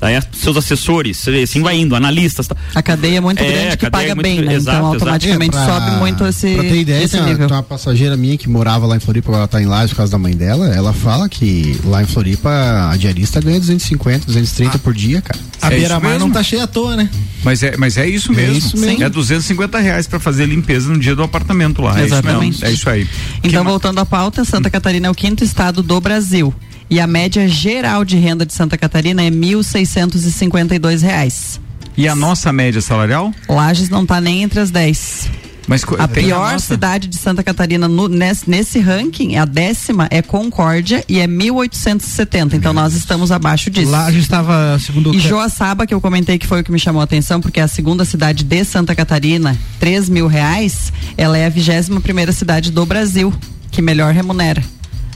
S2: Aí seus assessores, assim vai indo, analistas. Tá.
S3: A cadeia é muito é, grande que paga é muito, bem, né? Exato, então automaticamente é, pra, sobe muito esse. Pra ter ideia, esse
S4: tem. Uma, tem uma passageira minha que morava lá em Floripa, ela tá em Lages por causa da mãe dela. Ela fala que lá em Floripa a diarista ganha 250, 230 ah. por dia, cara.
S1: A é beira-mar não tá cheia à toa, né? Mas é, mas é isso mesmo. É isso mesmo. É 250 reais para fazer limpeza no dia do apartamento lá.
S3: Exatamente.
S1: É isso, é isso aí.
S3: Então, que voltando à pauta, Santa Catarina é o quinto estado do Brasil. E a média geral de renda de Santa Catarina é 1.652 reais.
S1: E a nossa média salarial?
S3: Lages não está nem entre as 10.
S1: Mas
S3: a pior a cidade de Santa Catarina no, nesse, nesse, ranking, a décima é Concórdia e é 1870. Então nós estamos abaixo disso.
S5: Lá a gente estava segundo.
S3: E Joaçaba, que eu comentei que foi o que me chamou a atenção, porque é a segunda cidade de Santa Catarina, 3 mil reais, ela é a vigésima primeira cidade do Brasil que melhor remunera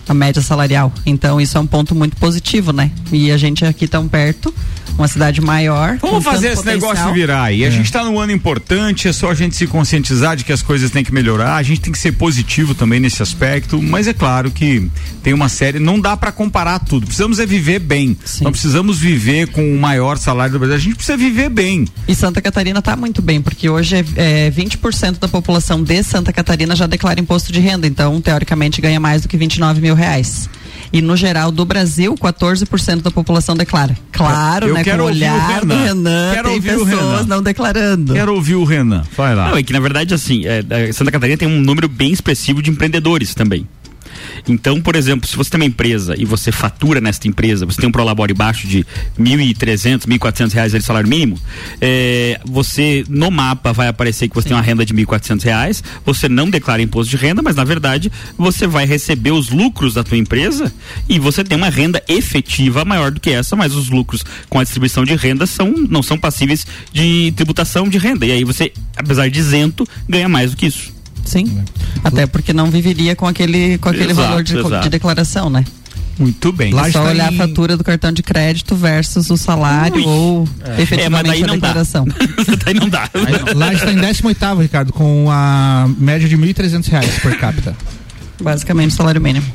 S3: a média salarial. Então isso é um ponto muito positivo, né? E a gente aqui tão perto, uma cidade maior.
S1: Vamos fazer esse potencial. negócio virar aí. É. A gente está num ano importante, é só a gente se conscientizar de que as coisas têm que melhorar. A gente tem que ser positivo também nesse aspecto, mas é claro que tem uma série, não dá para comparar tudo. Precisamos é viver bem. Sim. Não precisamos viver com o maior salário do Brasil. A gente precisa viver bem.
S3: E Santa Catarina está muito bem, porque hoje é, é 20% da população de Santa Catarina já declara imposto de renda, então teoricamente ganha mais do que 29 mil reais. E no geral do Brasil, 14% da população declara. Claro,
S1: eu
S3: né?
S1: Quero
S3: com o olhar
S1: o
S3: do Renan,
S1: quero
S3: tem pessoas
S1: Renan.
S3: não declarando.
S1: Quero ouvir o Renan. Vai lá.
S2: Não, é que na verdade, assim, é, Santa Catarina tem um número bem expressivo de empreendedores também. Então, por exemplo, se você tem uma empresa e você fatura nesta empresa, você tem um prolabore baixo de R$ 1.300, 1.400 reais de salário mínimo, é, você no mapa vai aparecer que você Sim. tem uma renda de 1.400 reais, você não declara imposto de renda, mas na verdade você vai receber os lucros da tua empresa e você tem uma renda efetiva maior do que essa, mas os lucros com a distribuição de renda são, não são passíveis de tributação de renda. E aí você, apesar de isento, ganha mais do que isso.
S3: Sim. Até porque não viveria com aquele, com aquele exato, valor de, de, declaração, né?
S1: Muito bem.
S3: Lá é só olhar em... a fatura do cartão de crédito versus o salário Ui. ou é. efetivamente é, a declaração. <laughs>
S2: daí não dá.
S5: Lá está em 18 Ricardo, com a média de R$ 1.300 por capita.
S3: Basicamente salário mínimo.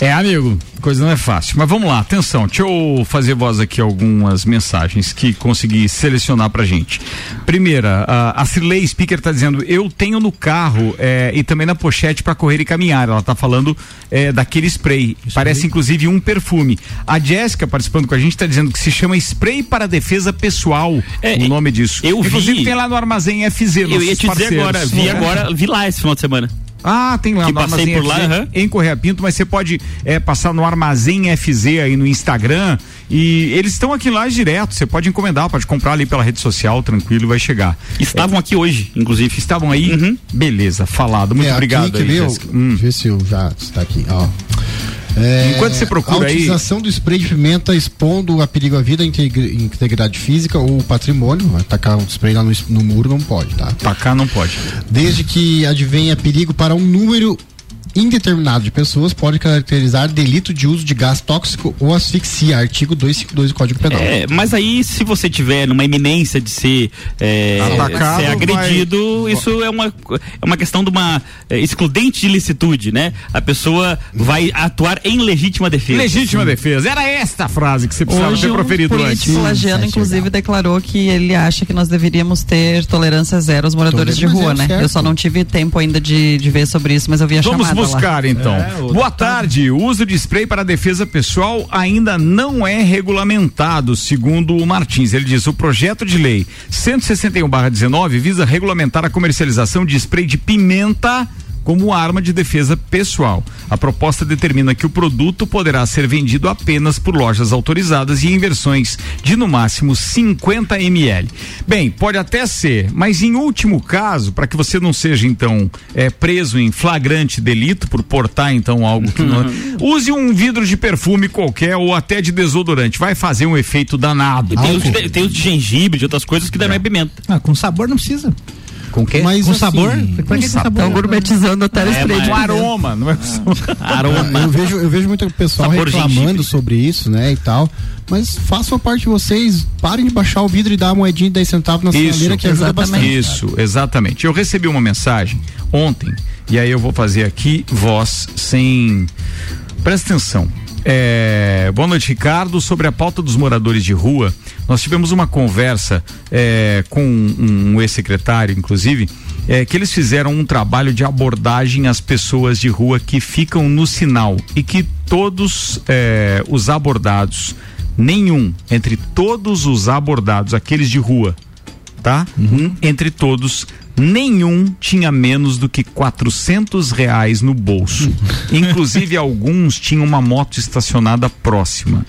S1: É, amigo, coisa não é fácil. Mas vamos lá, atenção, deixa eu fazer voz aqui algumas mensagens que consegui selecionar pra gente. Primeira, a, a Cirlei Speaker tá dizendo: eu tenho no carro é, e também na pochete para correr e caminhar. Ela tá falando é, daquele spray. Isso Parece aí. inclusive um perfume. A Jéssica, participando com a gente, tá dizendo que se chama spray para defesa pessoal. É, o nome disso.
S2: Eu
S1: inclusive
S2: vi.
S1: tem lá no armazém FZ.
S2: Eu ia te parceiros. dizer agora, vi é? agora, vi lá esse final de semana.
S1: Ah, tem lá
S2: que no passei por lá, uhum.
S1: em Correia Pinto, mas você pode é, passar no Armazém FZ aí no Instagram e eles estão aqui lá direto. Você pode encomendar, pode comprar ali pela rede social, tranquilo, vai chegar.
S2: Estavam é, aqui hoje, inclusive.
S1: Estavam aí? Uhum. Beleza, falado. Muito é, obrigado. Aqui,
S4: aí, aí, hum. Deixa eu ver se eu já está aqui. Ó.
S1: É, Enquanto você procura
S4: aí. A utilização aí... do spray de pimenta expondo a perigo à vida, integridade física ou patrimônio. Atacar um spray lá no, no muro não pode, tá?
S1: Atacar não pode.
S4: Desde que advenha perigo para um número indeterminado de pessoas pode caracterizar delito de uso de gás tóxico ou asfixia, artigo 252 do Código Penal.
S2: É, mas aí, se você tiver numa iminência de ser, é, Atacado, ser agredido, vai... isso é uma, é uma questão de uma é, excludente de licitude, né? A pessoa vai atuar em legítima defesa.
S1: Legítima Sim. defesa. Era esta a frase que você precisava
S3: Hoje,
S1: ter proferido
S3: um
S1: antes.
S3: O Lagiano, inclusive, declarou que ele acha que nós deveríamos ter tolerância zero aos moradores de rua, né? Eu só não tive tempo ainda de, de ver sobre isso, mas eu vi a
S1: Vamos
S3: chamada
S1: buscar então.
S5: É,
S1: Boa tarde. O uso de spray para defesa pessoal ainda não é regulamentado, segundo o Martins. Ele diz: o projeto de lei 161/19 visa regulamentar a comercialização de spray de pimenta como arma de defesa pessoal. A proposta determina que o produto poderá ser vendido apenas por lojas autorizadas e em versões de no máximo 50 ml. Bem, pode até ser, mas em último caso, para que você não seja então é, preso em flagrante delito por portar então algo que não. <laughs> Use um vidro de perfume qualquer ou até de desodorante. Vai fazer um efeito danado.
S2: Tem os, de, tem os de gengibre, de outras coisas que não é pimenta.
S5: Ah, com sabor não precisa.
S1: Com quê?
S4: Mas
S5: com
S4: assim,
S5: sabor? Pra que
S1: sabor.
S3: Estão gourmetizando até o
S2: É,
S3: spray
S1: Um aroma, não é? <laughs>
S2: Aroma.
S4: Eu vejo, eu vejo muito pessoal
S2: Sabor
S4: reclamando
S2: gengibre.
S4: sobre isso, né, e tal. Mas façam a parte de vocês, parem de baixar o vidro e dar uma moedinha de 10 centavos na
S1: Isso,
S4: sinaleira que ajuda
S3: exatamente.
S4: bastante.
S1: Isso, exatamente. Eu recebi uma mensagem ontem, e aí eu vou fazer aqui voz sem. Presta atenção. É, boa noite, Ricardo. Sobre a pauta dos moradores de rua, nós tivemos uma conversa é, com um, um ex-secretário, inclusive, é, que eles fizeram um trabalho de abordagem às pessoas de rua que ficam no sinal e que todos é, os abordados, nenhum, entre todos os abordados, aqueles de rua, tá? Um, Entre todos, nenhum tinha menos do que 400 reais no bolso. <laughs> Inclusive, alguns tinham uma moto estacionada próxima.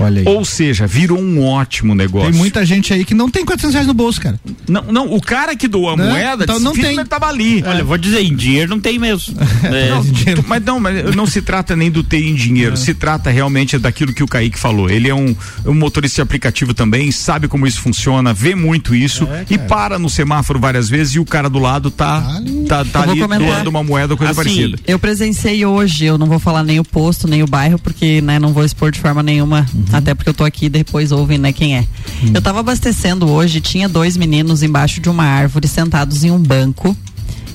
S4: Olha aí.
S1: Ou seja, virou um ótimo negócio.
S5: Tem muita gente aí que não tem 400 reais no bolso, cara.
S1: Não, não, o cara que doou a
S5: Né?
S1: moeda
S5: Então não
S1: "Filho,
S5: tem."
S1: ele tava ali.
S2: Olha, vou dizer, em dinheiro não tem mesmo. <laughs> É,
S1: Não,
S5: dinheiro.
S1: mas não, mas não se trata nem do ter em dinheiro, se trata realmente daquilo que o Kaique falou. Ele é um, um motorista de aplicativo também, sabe como isso funciona, vê muito isso e para no semáforo várias vezes e o cara do lado tá,
S4: ali.
S1: tá, tá ali
S3: comentar.
S1: doando uma moeda ou coisa
S2: Assim,
S1: parecida.
S3: Eu presenciei hoje, eu não vou falar nem o posto, nem o bairro, porque né, não vou expor de forma nenhuma, até porque eu tô aqui e depois ouvem né, quem é. Eu tava abastecendo hoje, tinha dois meninos embaixo de uma árvore sentados em um banco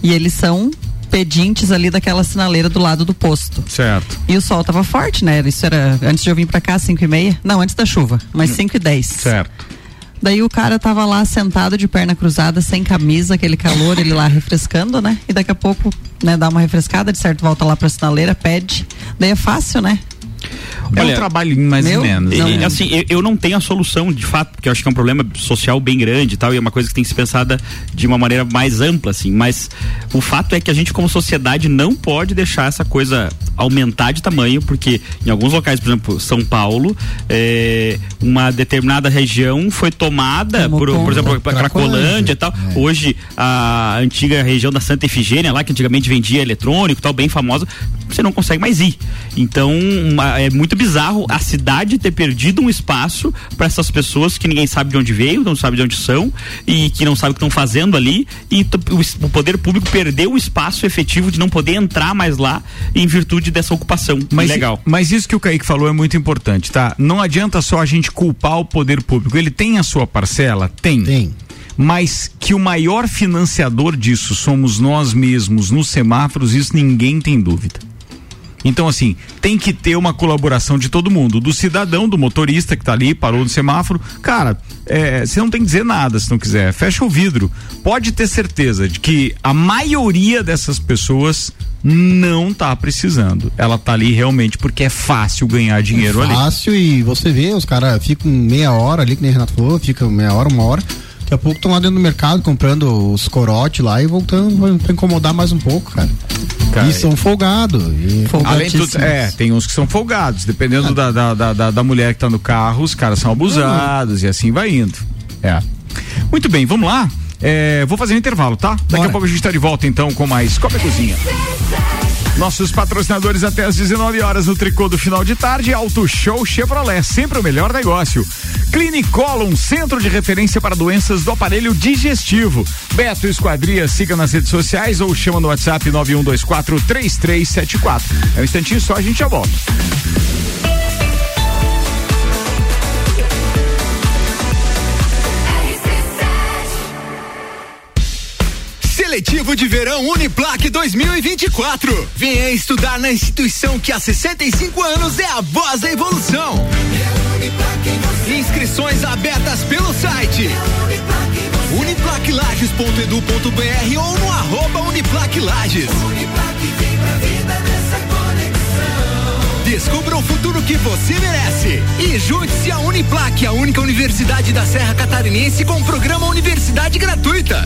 S3: e eles são pedintes ali daquela sinaleira do lado do posto.
S1: Certo.
S3: E o sol tava forte, né? Isso era antes de eu vir pra cá, 5 e meia. Não, antes da chuva, mas 5 e 10.
S1: Certo.
S3: Daí o cara tava lá sentado de perna cruzada, sem camisa, aquele calor, ele lá refrescando, né? E daqui a pouco, né, dá uma refrescada, de certo volta lá pra sinaleira, pede. Daí é fácil, né?
S1: É um
S2: Olha,
S1: trabalhinho mais
S3: meu,
S1: ou menos.
S2: E,
S1: né?
S2: assim, eu, eu não tenho a solução, de fato, porque eu acho que é um problema social bem grande e tal, e é uma coisa que tem que ser pensada de uma maneira mais ampla, assim. Mas o fato é que a gente, como sociedade, não pode deixar essa coisa aumentar de tamanho, porque em alguns locais, por exemplo, São Paulo, é, uma determinada região foi tomada por, por exemplo, pra
S4: Cracolândia.
S2: E tal.
S4: É.
S2: Hoje, a antiga região da Santa Efigênia, lá que antigamente vendia eletrônico e tal, bem famosa, você não consegue mais ir. Então, uma- é muito bizarro a cidade ter perdido um espaço para essas pessoas que ninguém sabe de onde veio, não sabe de onde são e que não sabe o que estão fazendo ali. E o poder público perdeu o espaço efetivo de não poder entrar mais lá em virtude dessa ocupação.
S1: Mas,
S2: Legal.
S1: mas isso que o Kaique falou é muito importante, tá? Não adianta só a gente culpar o poder público. Ele tem a sua parcela? Tem.
S4: Tem.
S1: Mas que o maior financiador disso somos nós mesmos nos semáforos, isso ninguém tem dúvida. Então, assim, tem que ter uma colaboração de todo mundo, do cidadão, do motorista que tá ali, parou no semáforo. Cara, é, você não tem que dizer nada se não quiser. Fecha o vidro. Pode ter certeza de que a maioria dessas pessoas não tá precisando. Ela tá ali realmente porque é fácil ganhar dinheiro ali.
S4: Fácil e você vê, os caras ficam meia hora ali, que nem o Renato falou, fica meia hora, uma hora. Daqui a pouco estão lá dentro do mercado comprando os corotes lá e voltando pra- pra incomodar mais um pouco, cara.
S1: Cara,
S4: e são folgados. E...
S1: Além de tudo,
S3: Folgadíssimos.
S1: é, tem uns que são folgados, dependendo da, da, da, da- da mulher que tá no carro, os caras são abusados e assim vai indo. É. Muito bem, vamos lá. É, vou fazer um intervalo, tá? Daqui a
S4: Bora.
S1: pouco a gente tá de volta então com mais Copa e Cozinha. Nossos patrocinadores até às 19 horas no tricô do final de tarde, Auto Show Chevrolet, sempre o melhor negócio. Clinicolon, centro de referência para doenças do aparelho digestivo. Beto Esquadria, siga nas redes sociais ou chama no WhatsApp 9124 3374. É um instantinho só, a gente já volta.
S6: Letivo de Verão Uniplac 2024. Venha estudar na instituição que há 65 anos é a voz da evolução. Inscrições abertas pelo site uniplaclages.edu.br ou no arroba Uniplaclages. Descubra o futuro que você merece e junte-se à Uniplac, a única universidade da Serra Catarinense com programa Universidade Gratuita.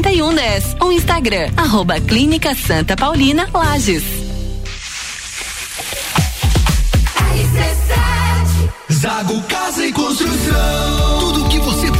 S7: 3110 ou Instagram, arroba Clínica Santa Paulina Lages.
S6: Zago Casa e Construção. Tudo que você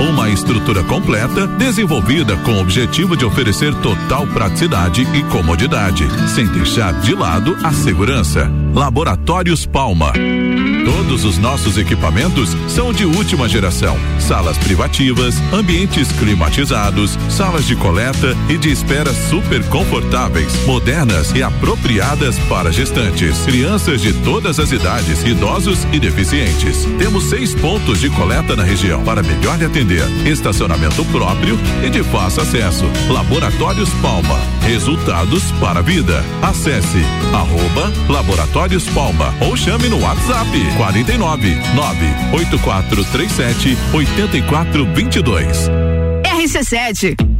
S8: Uma estrutura completa, desenvolvida com o objetivo de oferecer total praticidade e comodidade, sem deixar de lado a segurança. Laboratórios Palma. Todos os nossos equipamentos são de última geração. Salas privativas, ambientes climatizados, salas de coleta e de espera super confortáveis, modernas e apropriadas para gestantes, crianças de todas as idades, idosos e deficientes. Temos seis pontos de coleta na região para melhor lhe atender. Estacionamento próprio e de fácil acesso. Laboratórios Palma. Resultados para a vida. Acesse arroba Laboratórios Palma ou chame no WhatsApp 49 98437 8422.
S9: RC7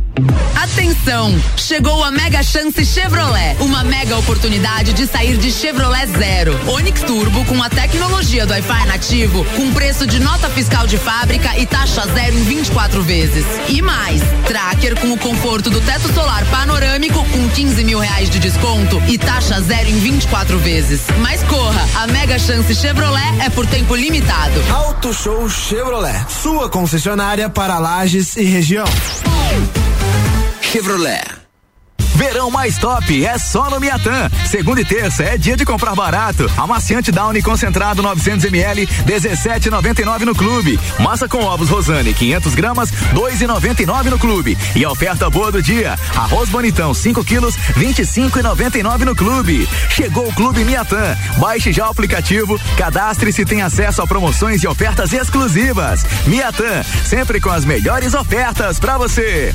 S9: Atenção! Chegou a Mega Chance Chevrolet. Uma mega oportunidade de sair de Chevrolet Zero. Onix Turbo com a tecnologia do Wi-Fi nativo, com preço de nota fiscal de fábrica e taxa zero em 24 vezes. E mais, Tracker com o conforto do teto solar panorâmico com 15 mil reais de desconto e taxa zero em 24 vezes. Mas corra! A Mega Chance Chevrolet é por tempo limitado.
S10: Auto Show Chevrolet. Sua concessionária para Lages e região.
S6: Chevrolet.
S11: Verão mais top é só no Miatã. Segunda e terça é dia de comprar barato. Amaciante Downy concentrado 900 ml 17,99 no clube. Massa com ovos Rosane 500 gramas 2,99 no clube. E oferta boa do dia: arroz bonitão 5 quilos 25,99 no clube. Chegou o Clube Miatã. Baixe já o aplicativo, cadastre-se e tem acesso a promoções e ofertas exclusivas. Miatã, sempre com as melhores ofertas para você.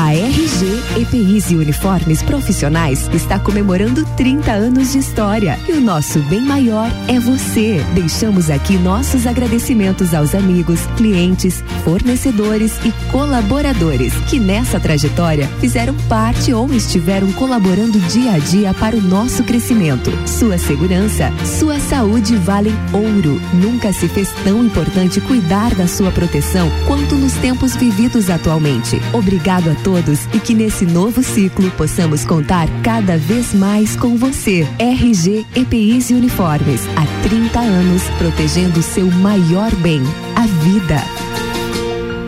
S12: A RG EPIs e Uniformes Profissionais está comemorando 30 anos de história e o nosso bem maior é você. Deixamos aqui nossos agradecimentos aos amigos, clientes, fornecedores e colaboradores que nessa trajetória fizeram parte ou estiveram colaborando dia a dia para o nosso crescimento. Sua segurança, sua saúde valem ouro. Nunca se fez tão importante cuidar da sua proteção quanto nos tempos vividos atualmente. Obrigado a todos e que nesse novo ciclo possamos contar cada vez mais com você. RG EPIs e Uniformes, há 30 anos protegendo o seu maior bem, a vida.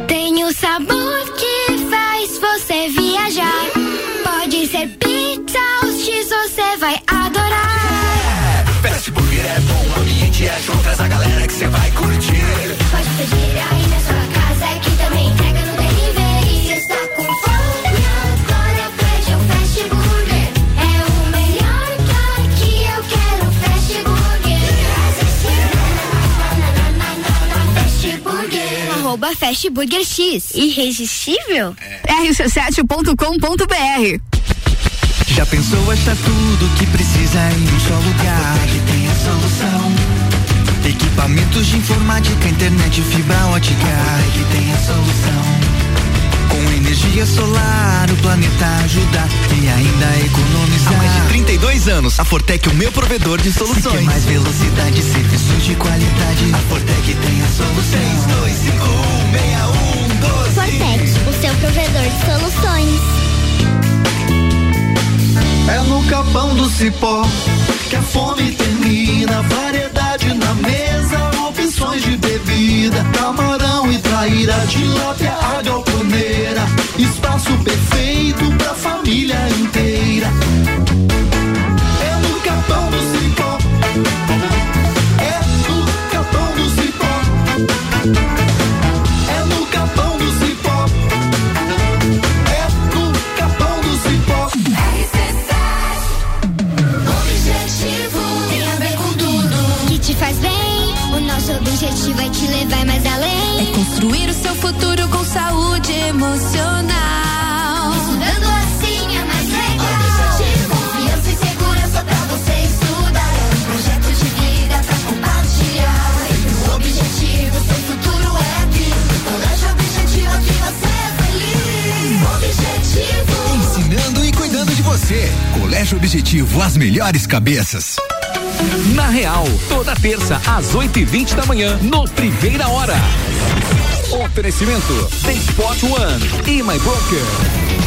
S13: Tem o sabor que faz você viajar. Pode ser pizza ou X, você vai adorar.
S6: Fast Burger é bom, o ambiente é show, traz a galera que você vai curtir.
S13: Pode pedir aí
S14: Arroba Fast Burger X. Irresistível?
S9: rc7.com.br
S15: Já pensou achar tudo que precisa em um só lugar? que tem a solução. Equipamentos de informática, internet, fibra ótica. que tem a solução. Com energia solar, o planeta ajuda e ainda economizar.
S6: Há mais de 32 anos, a Fortec é o meu provedor de
S15: Se
S6: soluções.
S15: quer mais velocidade, serviços de qualidade, a Fortec tem a solução.
S6: 32516112.
S14: Fortec, o seu provedor de soluções.
S15: É no capão do cipó que a fome termina. Variedade na mesa, opções de bebida. Camarão e traíra, tilápia, a galponeira. Espaço perfeito pra família inteira.
S14: Objetivo é te levar mais além.
S9: É construir o seu futuro com saúde emocional.
S14: Estudando assim é mais legal. Objetivo, confiança e segurança pra você estudar. É um projeto de vida pra compartilhar. O objetivo, seu futuro é aqui. Colégio Objetivo, aqui você é feliz. Objetivo.
S6: Ensinando e cuidando de você. Colégio Objetivo, as melhores cabeças.
S11: Na Real, toda terça às 8 e 20 da manhã, no Primeira Hora. Oferecimento The Spot One e My Broker.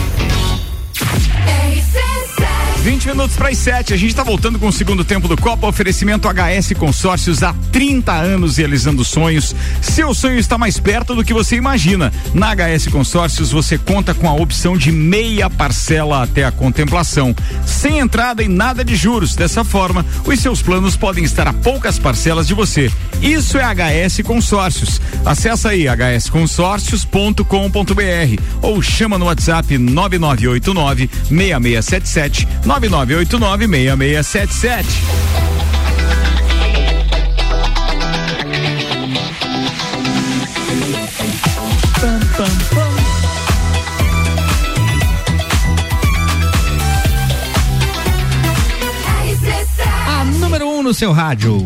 S1: 20 minutos para as 7. A gente está voltando com o segundo tempo do Copa. Oferecimento HS Consórcios há 30 anos realizando sonhos. Seu sonho está mais perto do que você imagina. Na HS Consórcios você conta com a opção de meia parcela até a contemplação, sem entrada e nada de juros. Dessa forma, os seus planos podem estar a poucas parcelas de você. Isso é HS Consórcios. Acesse aí hsconsórcios.com.br ou chama no WhatsApp 9989 6677 9989 6677. Pam, pam, pam.
S5: A número 1 um no seu rádio.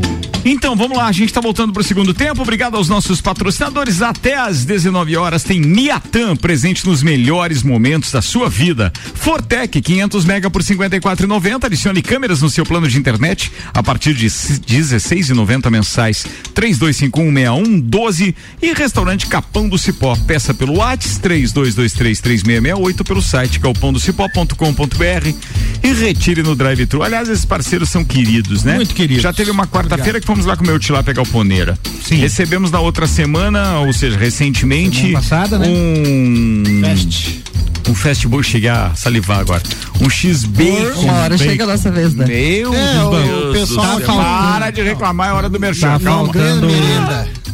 S1: Então vamos lá, a gente está voltando para o segundo tempo. Obrigado aos nossos patrocinadores. Até às 19 horas tem Miatan presente nos melhores momentos da sua vida. Fortec 500 mega por 54,90. Adicione câmeras no seu plano de internet a partir de 16,90 mensais. 32516112 e restaurante Capão do Cipó. Peça pelo WhatsApp 32233668 pelo site galpondocipó.com.br e retire no drive-thru. Aliás, esses parceiros são queridos, né?
S5: Muito queridos.
S1: Já teve uma quarta-feira que fomos lá comer o tilápia galponeira.
S5: Sim.
S1: Recebemos na outra semana, ou seja, recentemente,
S5: Semana passada, né?
S1: um
S5: Fest.
S1: um fast food, cheguei a salivar agora. Um X bacon.
S3: Uma hora chega a nossa vez, né?
S1: Meu
S4: É, o-
S1: Deus
S4: o
S1: do
S4: tá
S1: Para de reclamar, é hora do merchan.
S5: Tá
S1: Calma.
S5: faltando,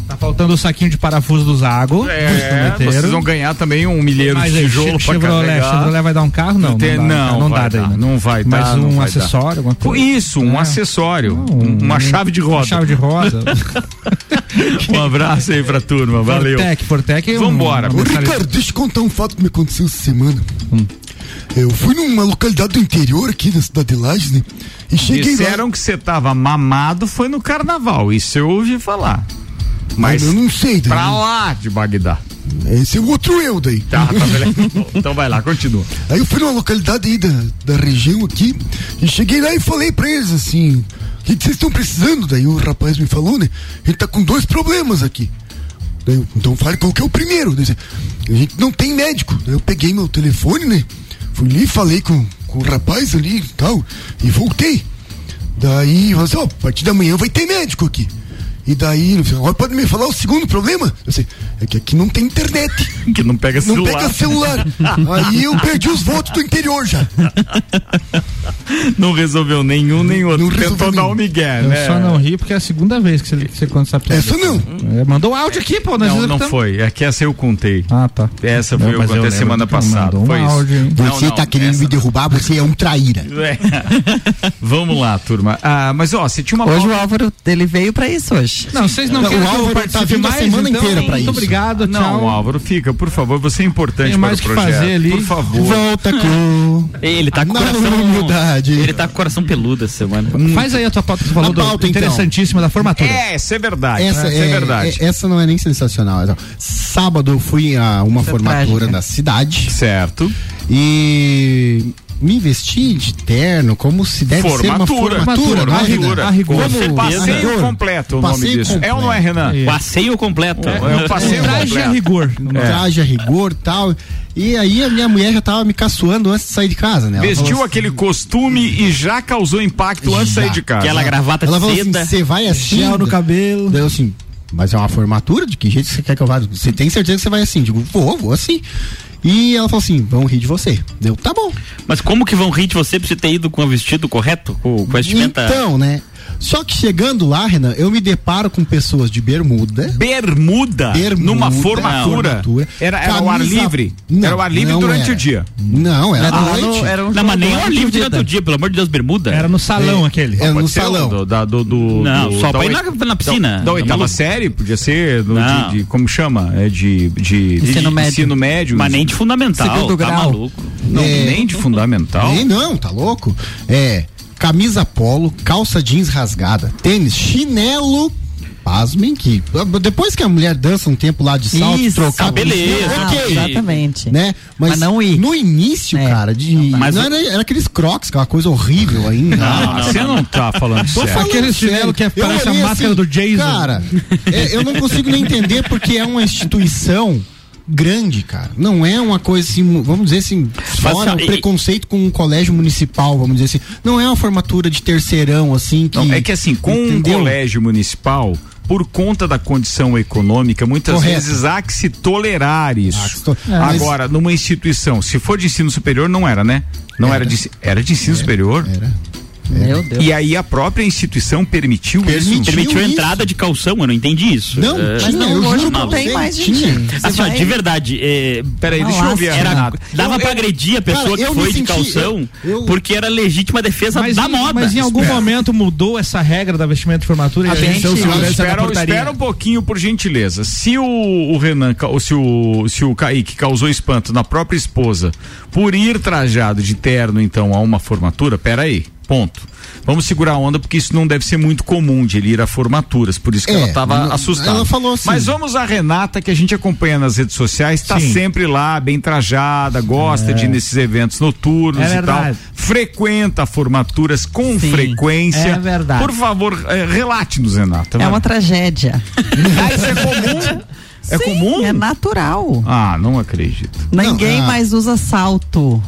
S5: tá faltando o saquinho de parafuso do Zago.
S1: É, vocês vão ganhar também um milheiro
S5: Mas
S1: de tijolo
S5: Che-
S1: pra
S5: Chevrolet,
S1: carregar.
S5: Chevrolet vai dar um carro? Não,
S1: tem-
S5: não, dá,
S1: não,
S5: não
S1: vai
S5: dá,
S1: dar,
S5: daí, né?
S1: não vai
S5: Mas
S1: dar,
S5: um
S1: não vai
S5: acessório, alguma
S1: dar.
S5: coisa.
S1: Isso, um
S5: É.
S1: acessório, um- uma chave de roda.
S5: Uma chave de roda. <laughs>
S1: um abraço aí pra turma, valeu.
S5: Fortec, Fortec. é um-
S1: Vambora.
S4: Ô, Ricardo, deixa eu contar um fato que me aconteceu essa semana. Eu fui numa localidade do interior aqui da cidade de Lages, né? E cheguei
S1: Disseram que você tava mamado foi no carnaval, isso eu ouvi falar. Mas
S4: eu não sei, daí.
S1: pra lá de Bagdá.
S4: lá. Esse é o outro eu daí.
S1: Tá, tá beleza. <laughs> então vai lá, continua.
S4: Aí eu fui numa localidade aí da, da região aqui e cheguei lá e falei pra eles assim: que vocês estão precisando? Daí o rapaz me falou, né? A gente tá com dois problemas aqui. Eu, então fale qual que é o primeiro. Daí, a gente não tem médico. Daí eu peguei meu telefone, né? Fui ali, falei com, com o rapaz ali e tal, e voltei. Daí, falei assim, ó, a partir da manhã vai ter médico aqui. E daí, ele falou, "Ó, pode me falar o segundo problema? Eu sei, é que aqui não tem internet.
S1: Que não pega
S4: Não
S1: celular.
S4: pega celular. Aí eu perdi os votos do interior já.
S1: Não resolveu nenhum nem outro.
S4: Não
S1: Tentou
S4: resolveu
S1: dar um
S4: nenhum.
S1: migué,
S5: Eu
S1: né?
S5: só não ri porque é a segunda vez que você, conta essa piada.
S4: Essa não.
S5: É, mandou áudio aqui, pô. nós
S1: Não, não
S5: escutamos.
S1: foi. É que essa eu contei.
S5: Ah, tá.
S1: Essa foi
S5: Não,
S1: eu contei semana passada.
S5: um
S1: Foi isso.
S5: áudio?
S1: Não,
S4: Você
S1: não,
S4: tá querendo
S1: essa
S4: me derrubar, você é um traíra.
S1: É. <laughs> Vamos lá, turma. Ah, mas ó, você tinha uma
S3: Hoje o
S1: pauta-
S3: Álvaro, ele veio pra isso hoje.
S5: Não, vocês não,
S4: Não,
S5: querem
S4: o
S5: que
S4: Álvaro tá
S5: participe
S4: vindo a
S5: mais,
S4: semana
S5: então,
S4: inteira pra
S5: muito
S4: isso.
S5: obrigado, tchau.
S1: Não, Álvaro, fica, por favor. Você é importante
S5: Tem
S1: para
S5: mais
S1: o
S5: que
S1: projeto.
S5: fazer ali.
S1: Por favor.
S4: Volta com.
S2: Ele tá com coração.
S4: humildade.
S2: Ele tá com o coração peludo essa semana.
S5: Faz aí a tua pauta que falou
S4: A
S5: do
S4: pauta, então.
S5: interessantíssima da formatura.
S1: É, isso é verdade.
S4: Essa
S1: isso é, verdade.
S4: é- essa não é nem sensacional. Então, Sábado eu fui a uma
S3: Isso é
S4: formatura da cidade.
S1: Certo.
S16: E me vesti de terno como se deve ser uma
S1: Formatura,
S16: formatura, não é,
S1: formatura. Você passeio completo o nome
S16: Passeio
S1: disso.
S16: completo.
S1: É ou não é, Renan?
S2: Passeio completo.
S1: É, é um passeio
S5: Traje
S1: completo.
S5: a rigor.
S16: Um traje a rigor e tal. E aí a minha mulher já tava me caçoando antes de sair de casa, né? Ela
S1: Vestiu
S16: falou
S1: aquele costume e já causou impacto antes de sair de casa.
S2: Aquela gravata
S16: Ela
S2: de
S16: falou assim:
S2: seda.
S16: você vai assim.
S17: Gel no cabelo.
S16: Daí eu assim, mas é uma formatura? De que jeito você quer que eu vá? Você tem certeza que você vai assim? Digo, vou, vou assim. E ela falou assim: vão rir de você. Deu, tá bom.
S2: Mas como que vão rir de você pra você ter ido com o vestido correto? Com, com a vestimenta.
S16: Então, né? Só que chegando lá, Renan, eu me deparo com pessoas de bermuda.
S1: Bermuda,
S16: Bermuda,
S1: numa formatura.
S16: formatura.
S1: Era, era o ar
S16: Camisa-
S1: livre?
S16: Não,
S1: era o ar livre
S16: não
S1: durante
S16: era.
S1: o dia.
S16: Não, era,
S3: Era
S16: à
S3: lá no-
S16: noite.
S3: era um
S2: Não, mas nem
S3: jogo
S2: ao livre durante o dia, pelo amor de Deus, bermuda.
S5: Era no salão
S16: É,
S5: aquele.
S16: É no salão.
S1: Do, da, do, do,
S2: Não,
S1: do-
S2: só pra ir na- na piscina.
S1: Da, da oitava série, podia ser do,
S2: Não.
S1: de, de- como chama? É de, de
S3: Ensino
S1: de,
S3: médio.
S1: ensino médio.
S2: Mas nem de fundamental. Tá maluco.
S1: Não,
S16: É.
S1: nem de fundamental.
S16: Nem não, tá louco? É, camisa polo, calça jeans rasgada, tênis, chinelo. Pasmem que depois que a mulher dança um tempo lá de salto,
S3: Isso,
S16: trocar
S2: ah, beleza,
S3: Ah,
S16: ok,
S3: exatamente.
S16: né? Mas,
S3: Mas não ir.
S16: no início,
S3: É,
S16: cara, de
S2: Mas
S16: não era, era aqueles crocs, aquela coisa horrível ainda.
S1: Ah, você não tá falando
S16: Tô
S1: sério.
S16: falando
S5: Aquele chinelo que é- parece a máscara do Jason.
S16: Cara, é, eu não consigo nem entender porque é uma instituição grande, cara. Não é uma coisa assim, vamos dizer assim, fora
S2: Mas,
S16: o
S2: e-
S16: preconceito com um colégio municipal, vamos dizer assim. Não é uma formatura de terceirão, assim, que...
S1: Não, é que assim, com um
S16: Entendeu?
S1: colégio municipal, por conta da condição econômica, muitas
S16: Correto.
S1: vezes há que se tolerar isso.
S16: To- É, mas-
S1: Agora, numa instituição, se for de ensino superior, não era, né? Não era, de era de ensino superior.
S16: Era.
S3: Meu Deus.
S1: E aí a própria instituição permitiu,
S16: Permitiu.
S1: isso.
S2: Permitiu a
S16: isso.
S2: entrada de calção, eu não entendi isso.
S16: Não,
S2: É,
S16: tinha,
S3: Mas não,
S16: eu
S3: hoje
S16: juro
S3: não tem mais,
S16: tinha.
S2: Assim,
S3: vai-
S2: de verdade, é,
S1: Peraí, deixa eu ver
S2: era, dava
S1: Eu-
S2: pra
S1: eu-
S2: agredir a pessoa
S16: Cara,
S2: que foi de
S16: senti-
S2: calção,
S16: eu- eu-
S2: porque era legítima defesa
S5: Mas,
S2: da
S5: em,
S2: moda.
S5: mas em algum
S1: Espera.
S5: momento mudou essa regra da vestimenta de formatura
S3: A
S5: e a gente
S3: gente-
S5: deu
S3: Não,
S5: segurança na
S1: Espera, espera um pouquinho, por gentileza. Se o, o Renan, ou se o, se o Kaique causou espanto na própria esposa por ir trajado de terno, então, a uma formatura, peraí, ponto. Vamos segurar a onda, porque isso não deve ser muito comum de ele ir a formaturas, por isso que
S16: É,
S1: ela estava
S16: não-
S1: assustada.
S16: ela falou assim-
S1: Mas vamos à Renata, que a gente acompanha nas redes sociais, está sempre lá, bem trajada, gosta de ir nesses eventos noturnos
S5: É
S1: e tal. Frequenta formaturas com
S3: Sim,
S1: frequência.
S5: é verdade.
S1: Por favor, eh, relate-nos, Renata.
S3: É
S1: vai.
S3: uma tragédia.
S1: Ah, isso é comum? É
S3: Sim,
S1: comum?
S3: É natural.
S1: Ah, não acredito.
S3: Ninguém
S16: ah.
S3: mais usa salto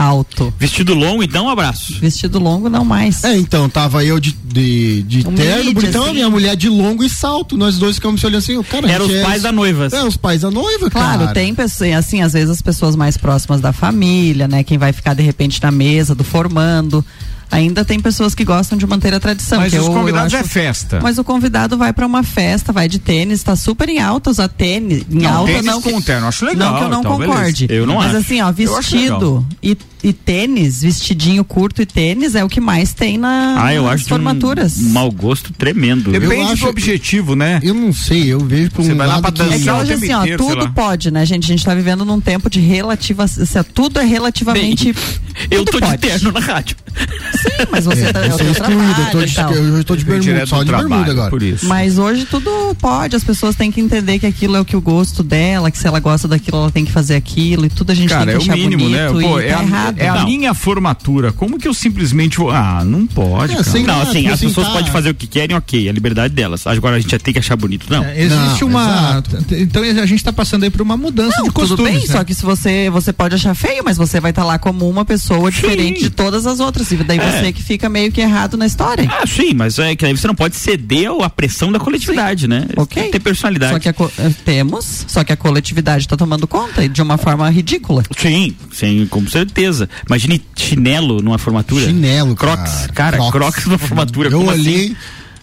S3: alto.
S2: Vestido longo, então, um abraço.
S3: Vestido longo não mais.
S16: É, então, tava eu de, de, de
S3: Um
S16: terno, bonitão,
S3: assim.
S16: a minha mulher de longo e salto. Nós dois ficamos se olhando assim, o cara.
S2: Eram os
S16: é-
S2: pais da noiva.
S16: É, os pais da noiva,
S3: Claro,
S16: cara.
S3: tem pessoas, assim, às vezes as pessoas mais próximas da família, né? Quem vai ficar de repente na mesa do formando. Ainda tem pessoas que gostam de manter a tradição.
S1: Mas
S3: que
S1: os
S3: eu- eu
S1: convidados
S3: acho-
S1: é festa.
S3: Mas o convidado vai pra uma festa, vai de tênis, tá super em alta usar tênis. Em
S1: Não,
S3: alta
S1: tênis
S3: não
S1: com terno, acho legal
S3: Não que eu não
S1: e tal,
S3: concorde.
S1: beleza. Eu não
S3: Mas
S1: acho.
S3: assim, ó,
S1: Eu
S3: vestido e, e tênis, vestidinho curto e tênis é o que mais tem na,
S2: Ah, eu
S3: nas
S2: acho de um
S3: formaturas.
S2: mau gosto tremendo.
S1: Depende
S16: Eu acho-
S1: do objetivo, né?
S16: Eu não sei, eu vejo por
S1: Você
S16: um
S1: vai lá
S16: lado
S1: pra
S16: que...
S3: É que
S1: dançar
S3: hoje, assim, ó,
S1: inteiro,
S3: tudo pode, né, gente? A gente tá vivendo num tempo de relativa. assim, tudo é relativamente.
S2: Eu
S3: tudo
S2: tô de
S3: pode.
S2: terno na rádio.
S3: Sim, mas você
S16: É,
S3: tá.
S16: eu
S3: é
S16: excluído, eu tô de,
S3: e tal.
S16: eu tô de bermuda,
S1: direto
S16: só de bermuda
S1: trabalho,
S16: agora.
S1: por isso.
S3: Mas hoje tudo pode, as pessoas têm que entender que aquilo é o que o gosto dela, que se ela gosta daquilo, ela tem que fazer aquilo, e tudo a gente
S1: Cara,
S3: tem
S1: é
S3: que
S1: o
S3: achar
S1: mínimo, né?
S3: bonito
S1: Pô,
S3: e
S1: é
S3: tá
S1: a,
S3: errado.
S1: É a
S2: Não.
S1: minha formatura. Como que eu simplesmente vou. Ah, não pode.
S16: É, sem-
S2: Não, assim, as pessoas
S16: tá.
S2: podem fazer o que querem, ok, a liberdade delas. Agora a gente já tem que achar bonito, não.
S5: É, existe
S16: Não,
S5: uma. Então a gente tá passando aí por uma mudança
S3: Não,
S5: de costumes.
S3: tudo bem,
S5: né?
S3: só que se você, você pode achar feio, mas você vai estar lá como uma pessoa diferente de todas as outras. E daí
S2: É.
S3: você que fica meio que errado na história.
S2: Ah, sim, mas é que aí você não pode ceder à pressão da coletividade, né?
S3: Ok.
S2: Tem personalidade.
S3: Só que a co- eh, temos, só que a coletividade está tomando conta e de uma forma ridícula.
S2: Sim, sim, com certeza. Imagine chinelo numa formatura.
S16: Chinelo,
S2: Crocs, cara, crocs, numa formatura.
S16: Eu
S2: como
S16: olhei,
S2: assim?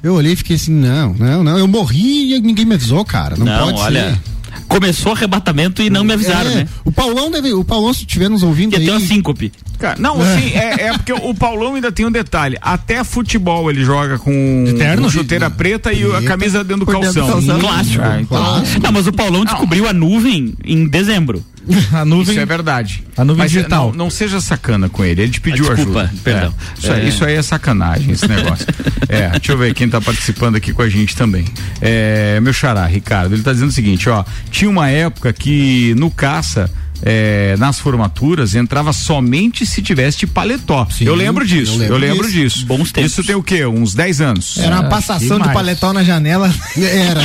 S16: eu olhei e fiquei assim, não, não, não, eu morri e ninguém me avisou, cara, não,
S2: Não,
S16: pode
S2: olha.
S16: ser.
S2: Começou o arrebatamento e não me avisaram,
S16: É,
S2: né?
S16: O Paulão deve, o Paulão se estiver nos ouvindo
S2: Ia
S16: aí,
S2: ter uma síncope.
S1: Cara, não, assim, é, é porque o Paulão ainda tem um detalhe. Até futebol ele joga com,
S5: terno?
S1: chuteira preta e a camisa dentro do
S3: Por dentro do
S1: calção.
S3: calção.
S2: Clássico.
S1: Ah, então-
S16: Clássico.
S2: Não, mas o Paulão descobriu a nuvem em dezembro. <laughs>
S5: A nuvem.
S1: Isso é verdade.
S5: A nuvem
S1: Mas,
S5: digital.
S1: Não, não seja sacana com ele. Ele te pediu
S2: Ah, desculpa,
S1: ajuda.
S2: perdão.
S1: É, isso, aí-
S2: É.
S1: isso aí é sacanagem, esse negócio. <laughs> é, deixa eu ver quem tá participando aqui com a gente também. É, meu xará, Ricardo, ele tá dizendo o seguinte, ó. Tinha uma época que no caça é, nas formaturas entrava somente se tivesse de paletó. eu lembro disso, eu
S16: eu
S1: lembro,
S16: lembro
S1: disso.
S2: Bons tempos.
S1: Isso tem o quê? Uns 10 anos.
S16: Era uma passação do paletó na janela. <laughs> Era.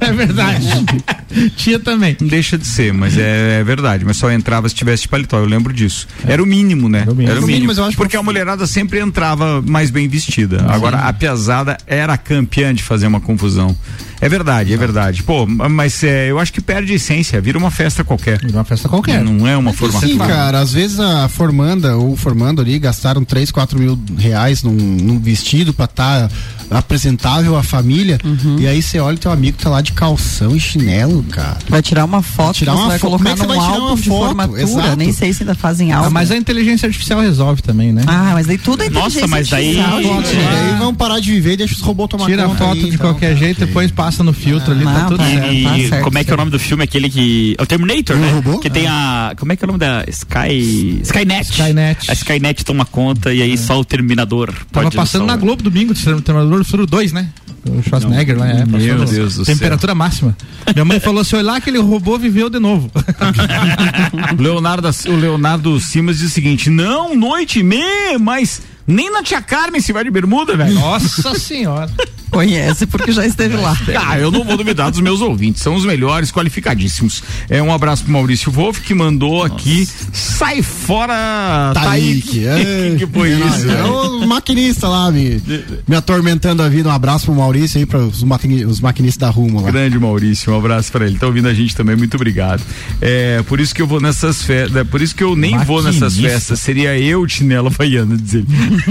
S5: É verdade. <laughs> Tinha também.
S1: Não deixa de ser, mas é, é verdade. Mas só entrava se tivesse de paletó, eu lembro disso. Era o mínimo, né? Era o mínimo.
S16: Era o mínimo, mas eu acho que
S1: Porque a mulherada sempre entrava mais bem vestida. Agora, a piazada era campeã de fazer uma confusão. É verdade, é verdade. Pô, mas é, eu acho que perde a essência, vira uma festa qualquer. Vira
S5: uma festa qualquer.
S1: Não é uma formatura.
S16: Sim, cara, às vezes a formanda ou o formando ali gastaram 3, 4 mil reais num, num vestido pra estar apresentável à família. E aí você olha o teu amigo tá lá de calção e chinelo, cara.
S3: Vai tirar uma foto,
S16: tirar
S3: você
S16: uma
S3: vai
S16: fo-
S3: colocar
S16: como é
S3: num
S16: vai tirar
S3: álbum de
S16: foto?
S3: formatura.
S16: Exato.
S3: Nem sei se ainda fazem álbum.
S5: Ah, mas a inteligência artificial resolve também, né?
S3: Ah, mas daí tudo é inteligência artificial, gente.
S16: Aí vamos parar de viver e deixa os robôs tomar
S5: Tira a
S16: conta
S5: foto
S16: aí,
S5: de
S16: então,
S5: qualquer
S16: cara.
S5: jeito, depois passa no filtro ali, tá
S3: Não,
S5: tudo
S3: tá-
S5: certo.
S2: E
S3: certo,
S2: como é que é o nome do filme? Aquele que. É o Terminator, né? Que tem a. Como é que é o nome da. Sky. Skynet.
S5: Skynet.
S2: A Skynet toma conta e aí só o Terminador.
S5: Tava passando na. Globo domingo, Terminador do Futuro 2, né? O Schwarzenegger lá, é.
S1: Meu Deus do
S5: Temperatura máxima. Minha mãe falou: se olhar aquele robô viveu de novo.
S1: O <laughs> Leonardo, o Leonardo Simas diz o seguinte: não, noite e meia, mas nem na tia Carmen se vai de bermuda, velho.
S5: Nossa senhora.
S3: Conhece porque já esteve lá. <laughs>
S1: Ah, eu não vou duvidar dos meus ouvintes, são os melhores, qualificadíssimos. É um abraço pro Maurício Wolff que mandou aqui. Sai fora,
S16: Taíque.
S1: Taíque. <laughs> que foi isso?
S16: É o maquinista lá me, me atormentando a vida. Um abraço pro Maurício aí, para os, maquini, os maquinistas da Rumo lá.
S1: Grande Maurício, um abraço pra ele. Tá ouvindo a gente também, muito obrigado. É, por isso que eu vou nessas festas, por isso que eu nem vou nessas
S16: Maquinista.
S1: festas. Seria eu, chinelo <laughs> havaiano, dizer.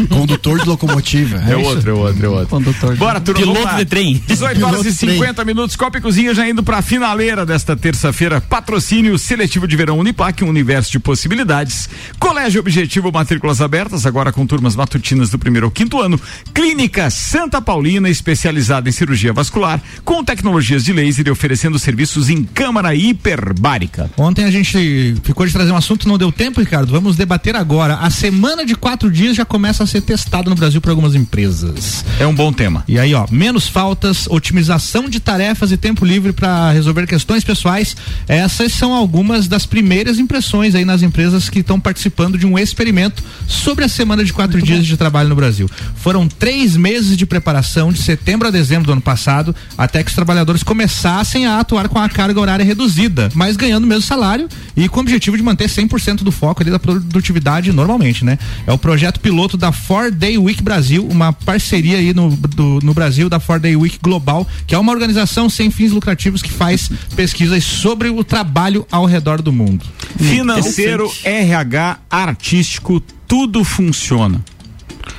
S16: Condutor de locomotiva.
S1: É outro, é outro, é outro.
S3: Condutor.
S1: Bora,
S2: Piloto
S1: lá.
S2: de trem.
S1: 18 horas
S16: Piloto
S1: e
S16: de trem.
S1: 50 minutos. Copa e Cozinha já indo pra finaleira desta terça-feira. Patrocínio seletivo de verão Uniplac, um universo de possibilidades. Colégio Objetivo, matrículas abertas, agora com turmas matutinas do primeiro ao quinto ano. Clínica Santa Paulina, especializada em cirurgia vascular, com tecnologias de laser e oferecendo serviços em câmara hiperbárica.
S5: Ontem a gente ficou de trazer um assunto, não deu tempo, Ricardo. Vamos debater agora. A semana de quatro dias já começa a ser testada no Brasil por algumas empresas.
S1: É um bom tema.
S5: E aí, ó, menos faltas, otimização de tarefas e tempo livre para resolver questões pessoais. Essas são algumas das primeiras impressões aí nas empresas que estão participando de um experimento sobre a semana de quatro dias de trabalho no Brasil. Foram três meses de preparação, de setembro a dezembro do ano passado, até que os trabalhadores começassem a atuar com a carga horária reduzida, mas ganhando o mesmo salário e com o objetivo de manter 100% do foco ali da produtividade normalmente, né? É o projeto piloto da Four Day Week Brasil, uma parceria aí no, do- no Brasil da Four Day Week Global, que é uma organização sem fins lucrativos que faz pesquisas sobre o trabalho ao redor do mundo.
S1: Financeiro, RH, artístico, tudo funciona.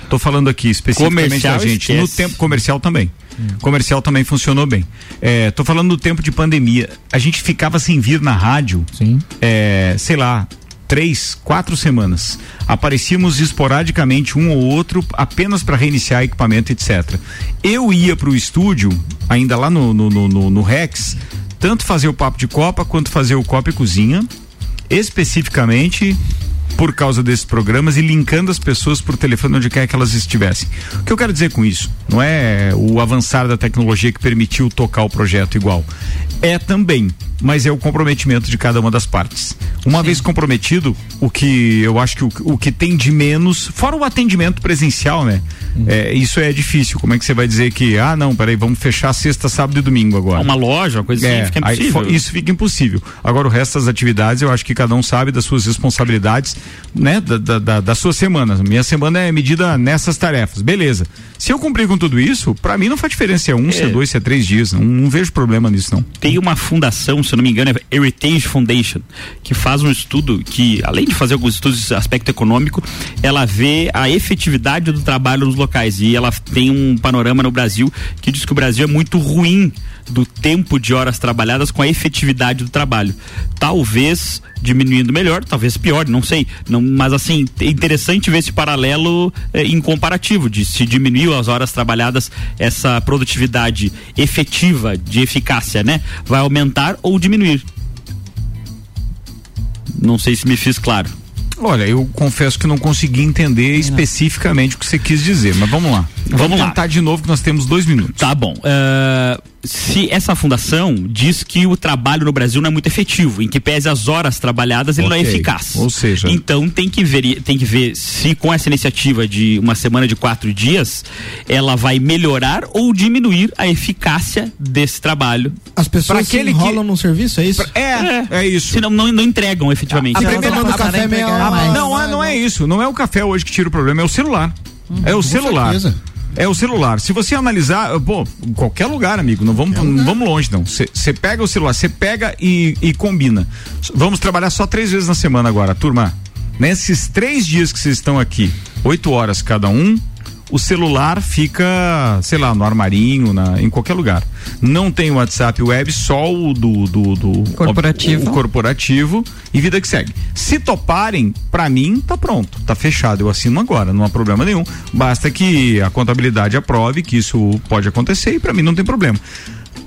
S1: Tô falando aqui especificamente
S2: Comercial,
S1: da gente. No
S2: esquece.
S1: tempo comercial também. Comercial também funcionou bem. É, tô falando do tempo de pandemia. A gente ficava sem vir na rádio,
S5: Sim.
S1: é, sei lá, três, quatro semanas. Aparecíamos esporadicamente um ou outro apenas para reiniciar equipamento, etc. Eu ia para o estúdio, ainda lá no, no, no, no- Rex, tanto fazer o papo de Copa quanto fazer o Copa e Cozinha, especificamente por causa desses programas e linkando as pessoas por telefone onde quer que elas estivessem. O que eu quero dizer com isso? Não é o avançar da tecnologia que permitiu tocar o projeto igual. É também, mas é o comprometimento de cada uma das partes. Uma vez comprometido, o que eu acho que o, o que tem de menos, fora o atendimento presencial, né? É, isso é difícil. Como é que você vai dizer que, ah, não, peraí, vamos fechar sexta, sábado e domingo agora?
S2: Uma loja, uma coisa assim, fica
S1: aí
S2: impossível.
S1: fo- isso fica impossível. Agora, o resto das atividades, eu acho que cada um sabe das suas responsabilidades, né? Da, da, da, da sua semana. Minha semana é medida nessas tarefas. Beleza. Se eu cumprir com tudo isso, pra mim não faz diferença se é um, se é dois, se é três dias. Não, não vejo problema nisso, não.
S2: Tem uma fundação, se eu não me engano, é Heritage Foundation, que faz um estudo que, além de fazer alguns estudos de aspecto econômico, ela vê a efetividade do trabalho nos locais. E ela tem um panorama no Brasil que diz que o Brasil é muito ruim do tempo de horas trabalhadas com a efetividade do trabalho. Talvez diminuindo melhor, talvez pior, não sei. Não, mas assim, é interessante ver esse paralelo eh, em comparativo, de se diminuiu as horas trabalhadas, essa produtividade efetiva, de eficácia, né? Vai aumentar ou diminuir. Não sei se me fiz claro.
S1: Olha, eu confesso que não consegui entender especificamente o que você quis dizer, mas vamos lá.
S2: Vamos lá.
S1: tentar de novo que nós temos dois minutos.
S2: Tá bom. Ah, se essa fundação diz que o trabalho no Brasil não é muito efetivo, em que pese as horas trabalhadas, ele não é eficaz.
S1: Ou seja-
S2: Então tem que ver, tem que ver se com essa iniciativa de uma semana de quatro dias, ela vai melhorar ou diminuir a eficácia desse trabalho.
S5: As pessoas se
S2: aquele
S5: enrolam no serviço, é isso?
S1: É, é isso.
S2: Se não, não, não entregam efetivamente.
S1: A primeira
S5: tomando café meia hora
S1: Ah,
S5: mais.
S1: não, é, não é isso. Não é o café hoje que tira o problema, é o celular. é o celular.
S16: certeza.
S1: É o celular. Se você analisar, pô, em qualquer lugar, amigo, não vamos, não vamos longe, não. Você pega o celular, você pega e, e combina. Vamos trabalhar só três vezes na semana agora, turma. Nesses três dias que vocês estão aqui, oito horas cada um, o celular fica, sei lá, no armarinho, na, em qualquer lugar. Não tem WhatsApp web, só o do, do, do
S3: Corporativo.
S1: o corporativo e vida que segue. Se toparem, pra mim tá pronto, tá fechado. Eu assino agora, não há problema nenhum. Basta que a contabilidade aprove que isso pode acontecer e pra mim não tem problema.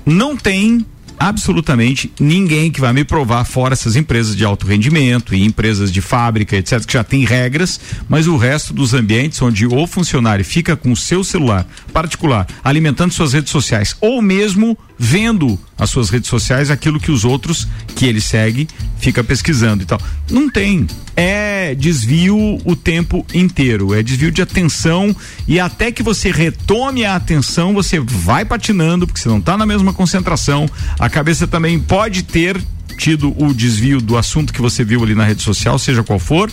S1: Não tem absolutamente ninguém que vai me provar fora essas empresas de alto rendimento e empresas de fábrica, etc, que já tem regras, mas o resto dos ambientes onde o funcionário fica com o seu celular particular, alimentando suas redes sociais ou mesmo vendo as suas redes sociais aquilo que os outros que ele segue fica pesquisando e tal. Não tem. É desvio o tempo inteiro, é desvio de atenção e até que você retome a atenção, você vai patinando porque você não está na mesma concentração. A cabeça também pode ter tido o desvio do assunto que você viu ali na rede social, seja qual for.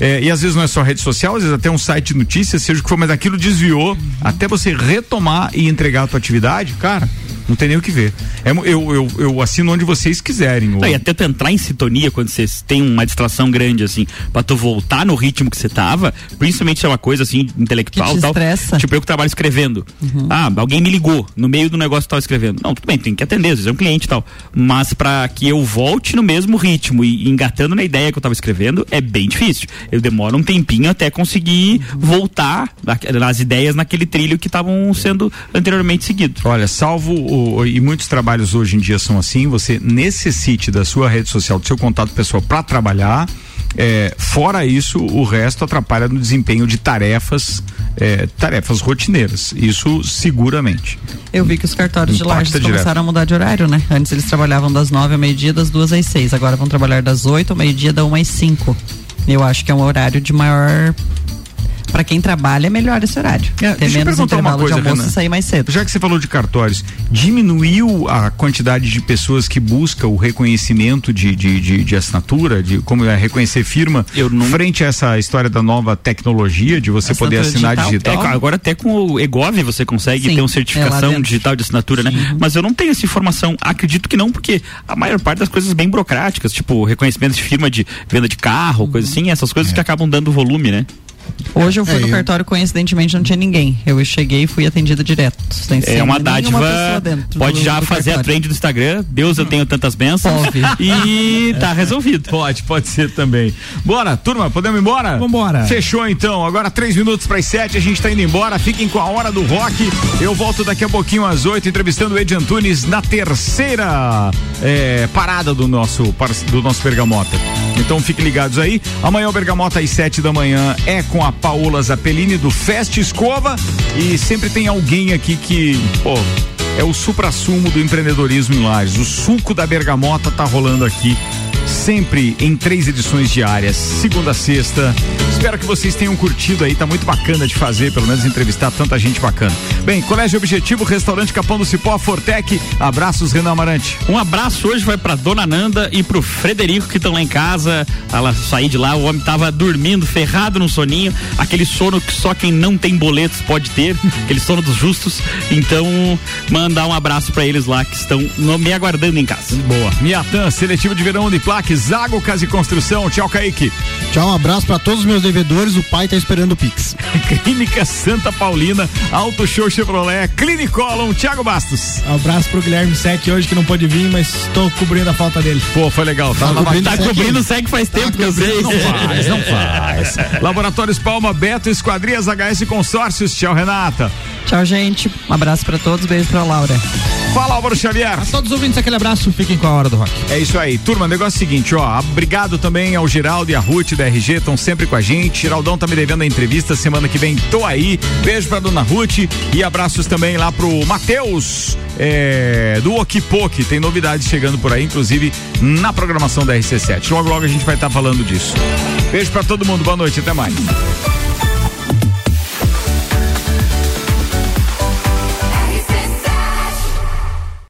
S1: É, e às vezes não é só rede social, às vezes até um site de notícias, seja o que for, mas aquilo desviou até você retomar e entregar a tua atividade, cara. Não tem nem o que ver. É eu, eu, eu assino onde vocês quiserem.
S2: Não, e até tu entrar em sintonia quando você tem uma distração grande, assim, pra tu voltar no ritmo que você tava, principalmente se é uma coisa assim, intelectual
S3: Que te
S2: e tal.
S3: estressa.
S2: Tipo, eu que trabalho escrevendo. Ah, alguém me ligou no meio do negócio que eu tava escrevendo. Não, tudo bem, tem que atender, às vezes é um cliente e tal. Mas pra que eu volte no mesmo ritmo e engatando na ideia que eu tava escrevendo, é bem difícil. Eu demoro um tempinho até conseguir voltar na- nas ideias naquele trilho que estavam sendo anteriormente seguidos.
S1: Olha, salvo o- e muitos trabalhos hoje em dia são assim, você necessite da sua rede social, do seu contato pessoal para trabalhar. É, fora isso, o resto atrapalha no desempenho de tarefas, é, tarefas rotineiras. Isso seguramente.
S3: Eu vi que os cartórios de Lages
S1: direto.
S3: começaram a mudar de horário, né? Antes eles trabalhavam das nove ao meio-dia, das duas às seis. Agora vão trabalhar das oito ao meio-dia, da uma às cinco. Eu acho que é um horário de maior. Pra quem trabalha, é melhor esse horário. Ter
S1: Deixa eu
S3: menos
S1: perguntar uma
S3: intervalo
S1: coisa,
S3: de almoço
S1: Renan.
S3: e sair mais cedo.
S1: Já que você falou de cartórios, diminuiu a quantidade de pessoas que busca o reconhecimento de, de, de, de assinatura, de como é reconhecer firma, frente a essa história da nova tecnologia de você poder assinar digital?
S2: É, agora até com o EGOV você consegue
S1: Sim,
S2: ter uma
S1: é
S2: certificação
S1: dentro.
S2: digital de assinatura, né? Mas eu não tenho essa informação. Acredito que não, porque a maior parte das coisas bem burocráticas, tipo reconhecimento de firma de venda de carro, coisa assim, essas coisas
S1: É.
S2: que acabam dando volume, né?
S3: Hoje eu fui
S2: É,
S3: no
S2: eu-
S3: cartório, coincidentemente não tinha ninguém. Eu cheguei e fui atendida direto. Sem
S2: É uma dádiva. Pode
S3: do-
S2: já
S3: do
S2: fazer a
S3: cartório.
S2: trend do Instagram. Deus, eu tenho tantas bênçãos.
S3: Pode.
S2: E tá resolvido.
S1: Pode, pode ser também. Bora, turma, podemos ir embora?
S5: Vambora.
S1: Fechou então. Agora três minutos para as sete, a gente tá indo embora. Fiquem com a hora do rock. Eu volto daqui a pouquinho às oito, entrevistando o Ed Antunes na terceira eh, parada do nosso, do nosso Bergamota. Então fiquem ligados aí. Amanhã o Bergamota às sete da manhã é com a Paola Zappellini do Fest Escova. E sempre tem alguém aqui que, pô, é o supra-sumo do empreendedorismo em Lages. O suco da bergamota tá rolando aqui. Sempre em três edições diárias, segunda a sexta. Espero que vocês tenham curtido aí, tá muito bacana de fazer, pelo menos entrevistar tanta gente bacana. Bem, Colégio Objetivo, Restaurante Capão do Cipó, Fortec. Abraços, Renan Amarante.
S2: Um abraço hoje vai pra Dona Nanda e pro Frederico que estão lá em casa. Ela sair de lá, o homem tava dormindo, ferrado no soninho, aquele sono que só quem não tem boletos pode ter, <laughs> aquele sono dos justos. Então, mandar um abraço pra eles lá que estão no- me aguardando em casa.
S1: Boa. Miatan, seletivo de verão de Zago Casa e Construção. Tchau, Kaique.
S16: Tchau, um abraço pra todos os meus devedores. O pai tá esperando o Pix. <laughs>
S1: Clínica Santa Paulina, Auto Show Chevrolet, Clinicolon, Thiago Bastos.
S5: Abraço pro Guilherme Sec hoje que não pôde vir, mas tô cobrindo a falta dele.
S1: Pô, foi legal. Tá,
S2: cobrindo Tá cobrindo Sec faz tempo que eu sei.
S1: Não faz, não faz. <laughs> Laboratórios Palma, Beto, Esquadrias, HS Consórcios. Tchau, Renata.
S3: Tchau, gente. Um abraço pra todos, beijo pra Laura.
S1: Fala, Álvaro Xavier.
S5: A todos os ouvintes, aquele abraço. Fiquem com a hora do rock.
S1: É isso aí, turma. Negócio é seguinte, ó. Obrigado também ao Geraldo e a Ruth da RG, estão sempre com a gente. Geraldão tá me devendo a entrevista. Semana que vem tô aí. Beijo pra dona Ruth e abraços também lá pro Matheus é, do Okipoki. Tem novidades chegando por aí, inclusive na programação da RC7. Logo, logo a gente vai estar falando disso. Beijo pra todo mundo. Boa noite. Até mais.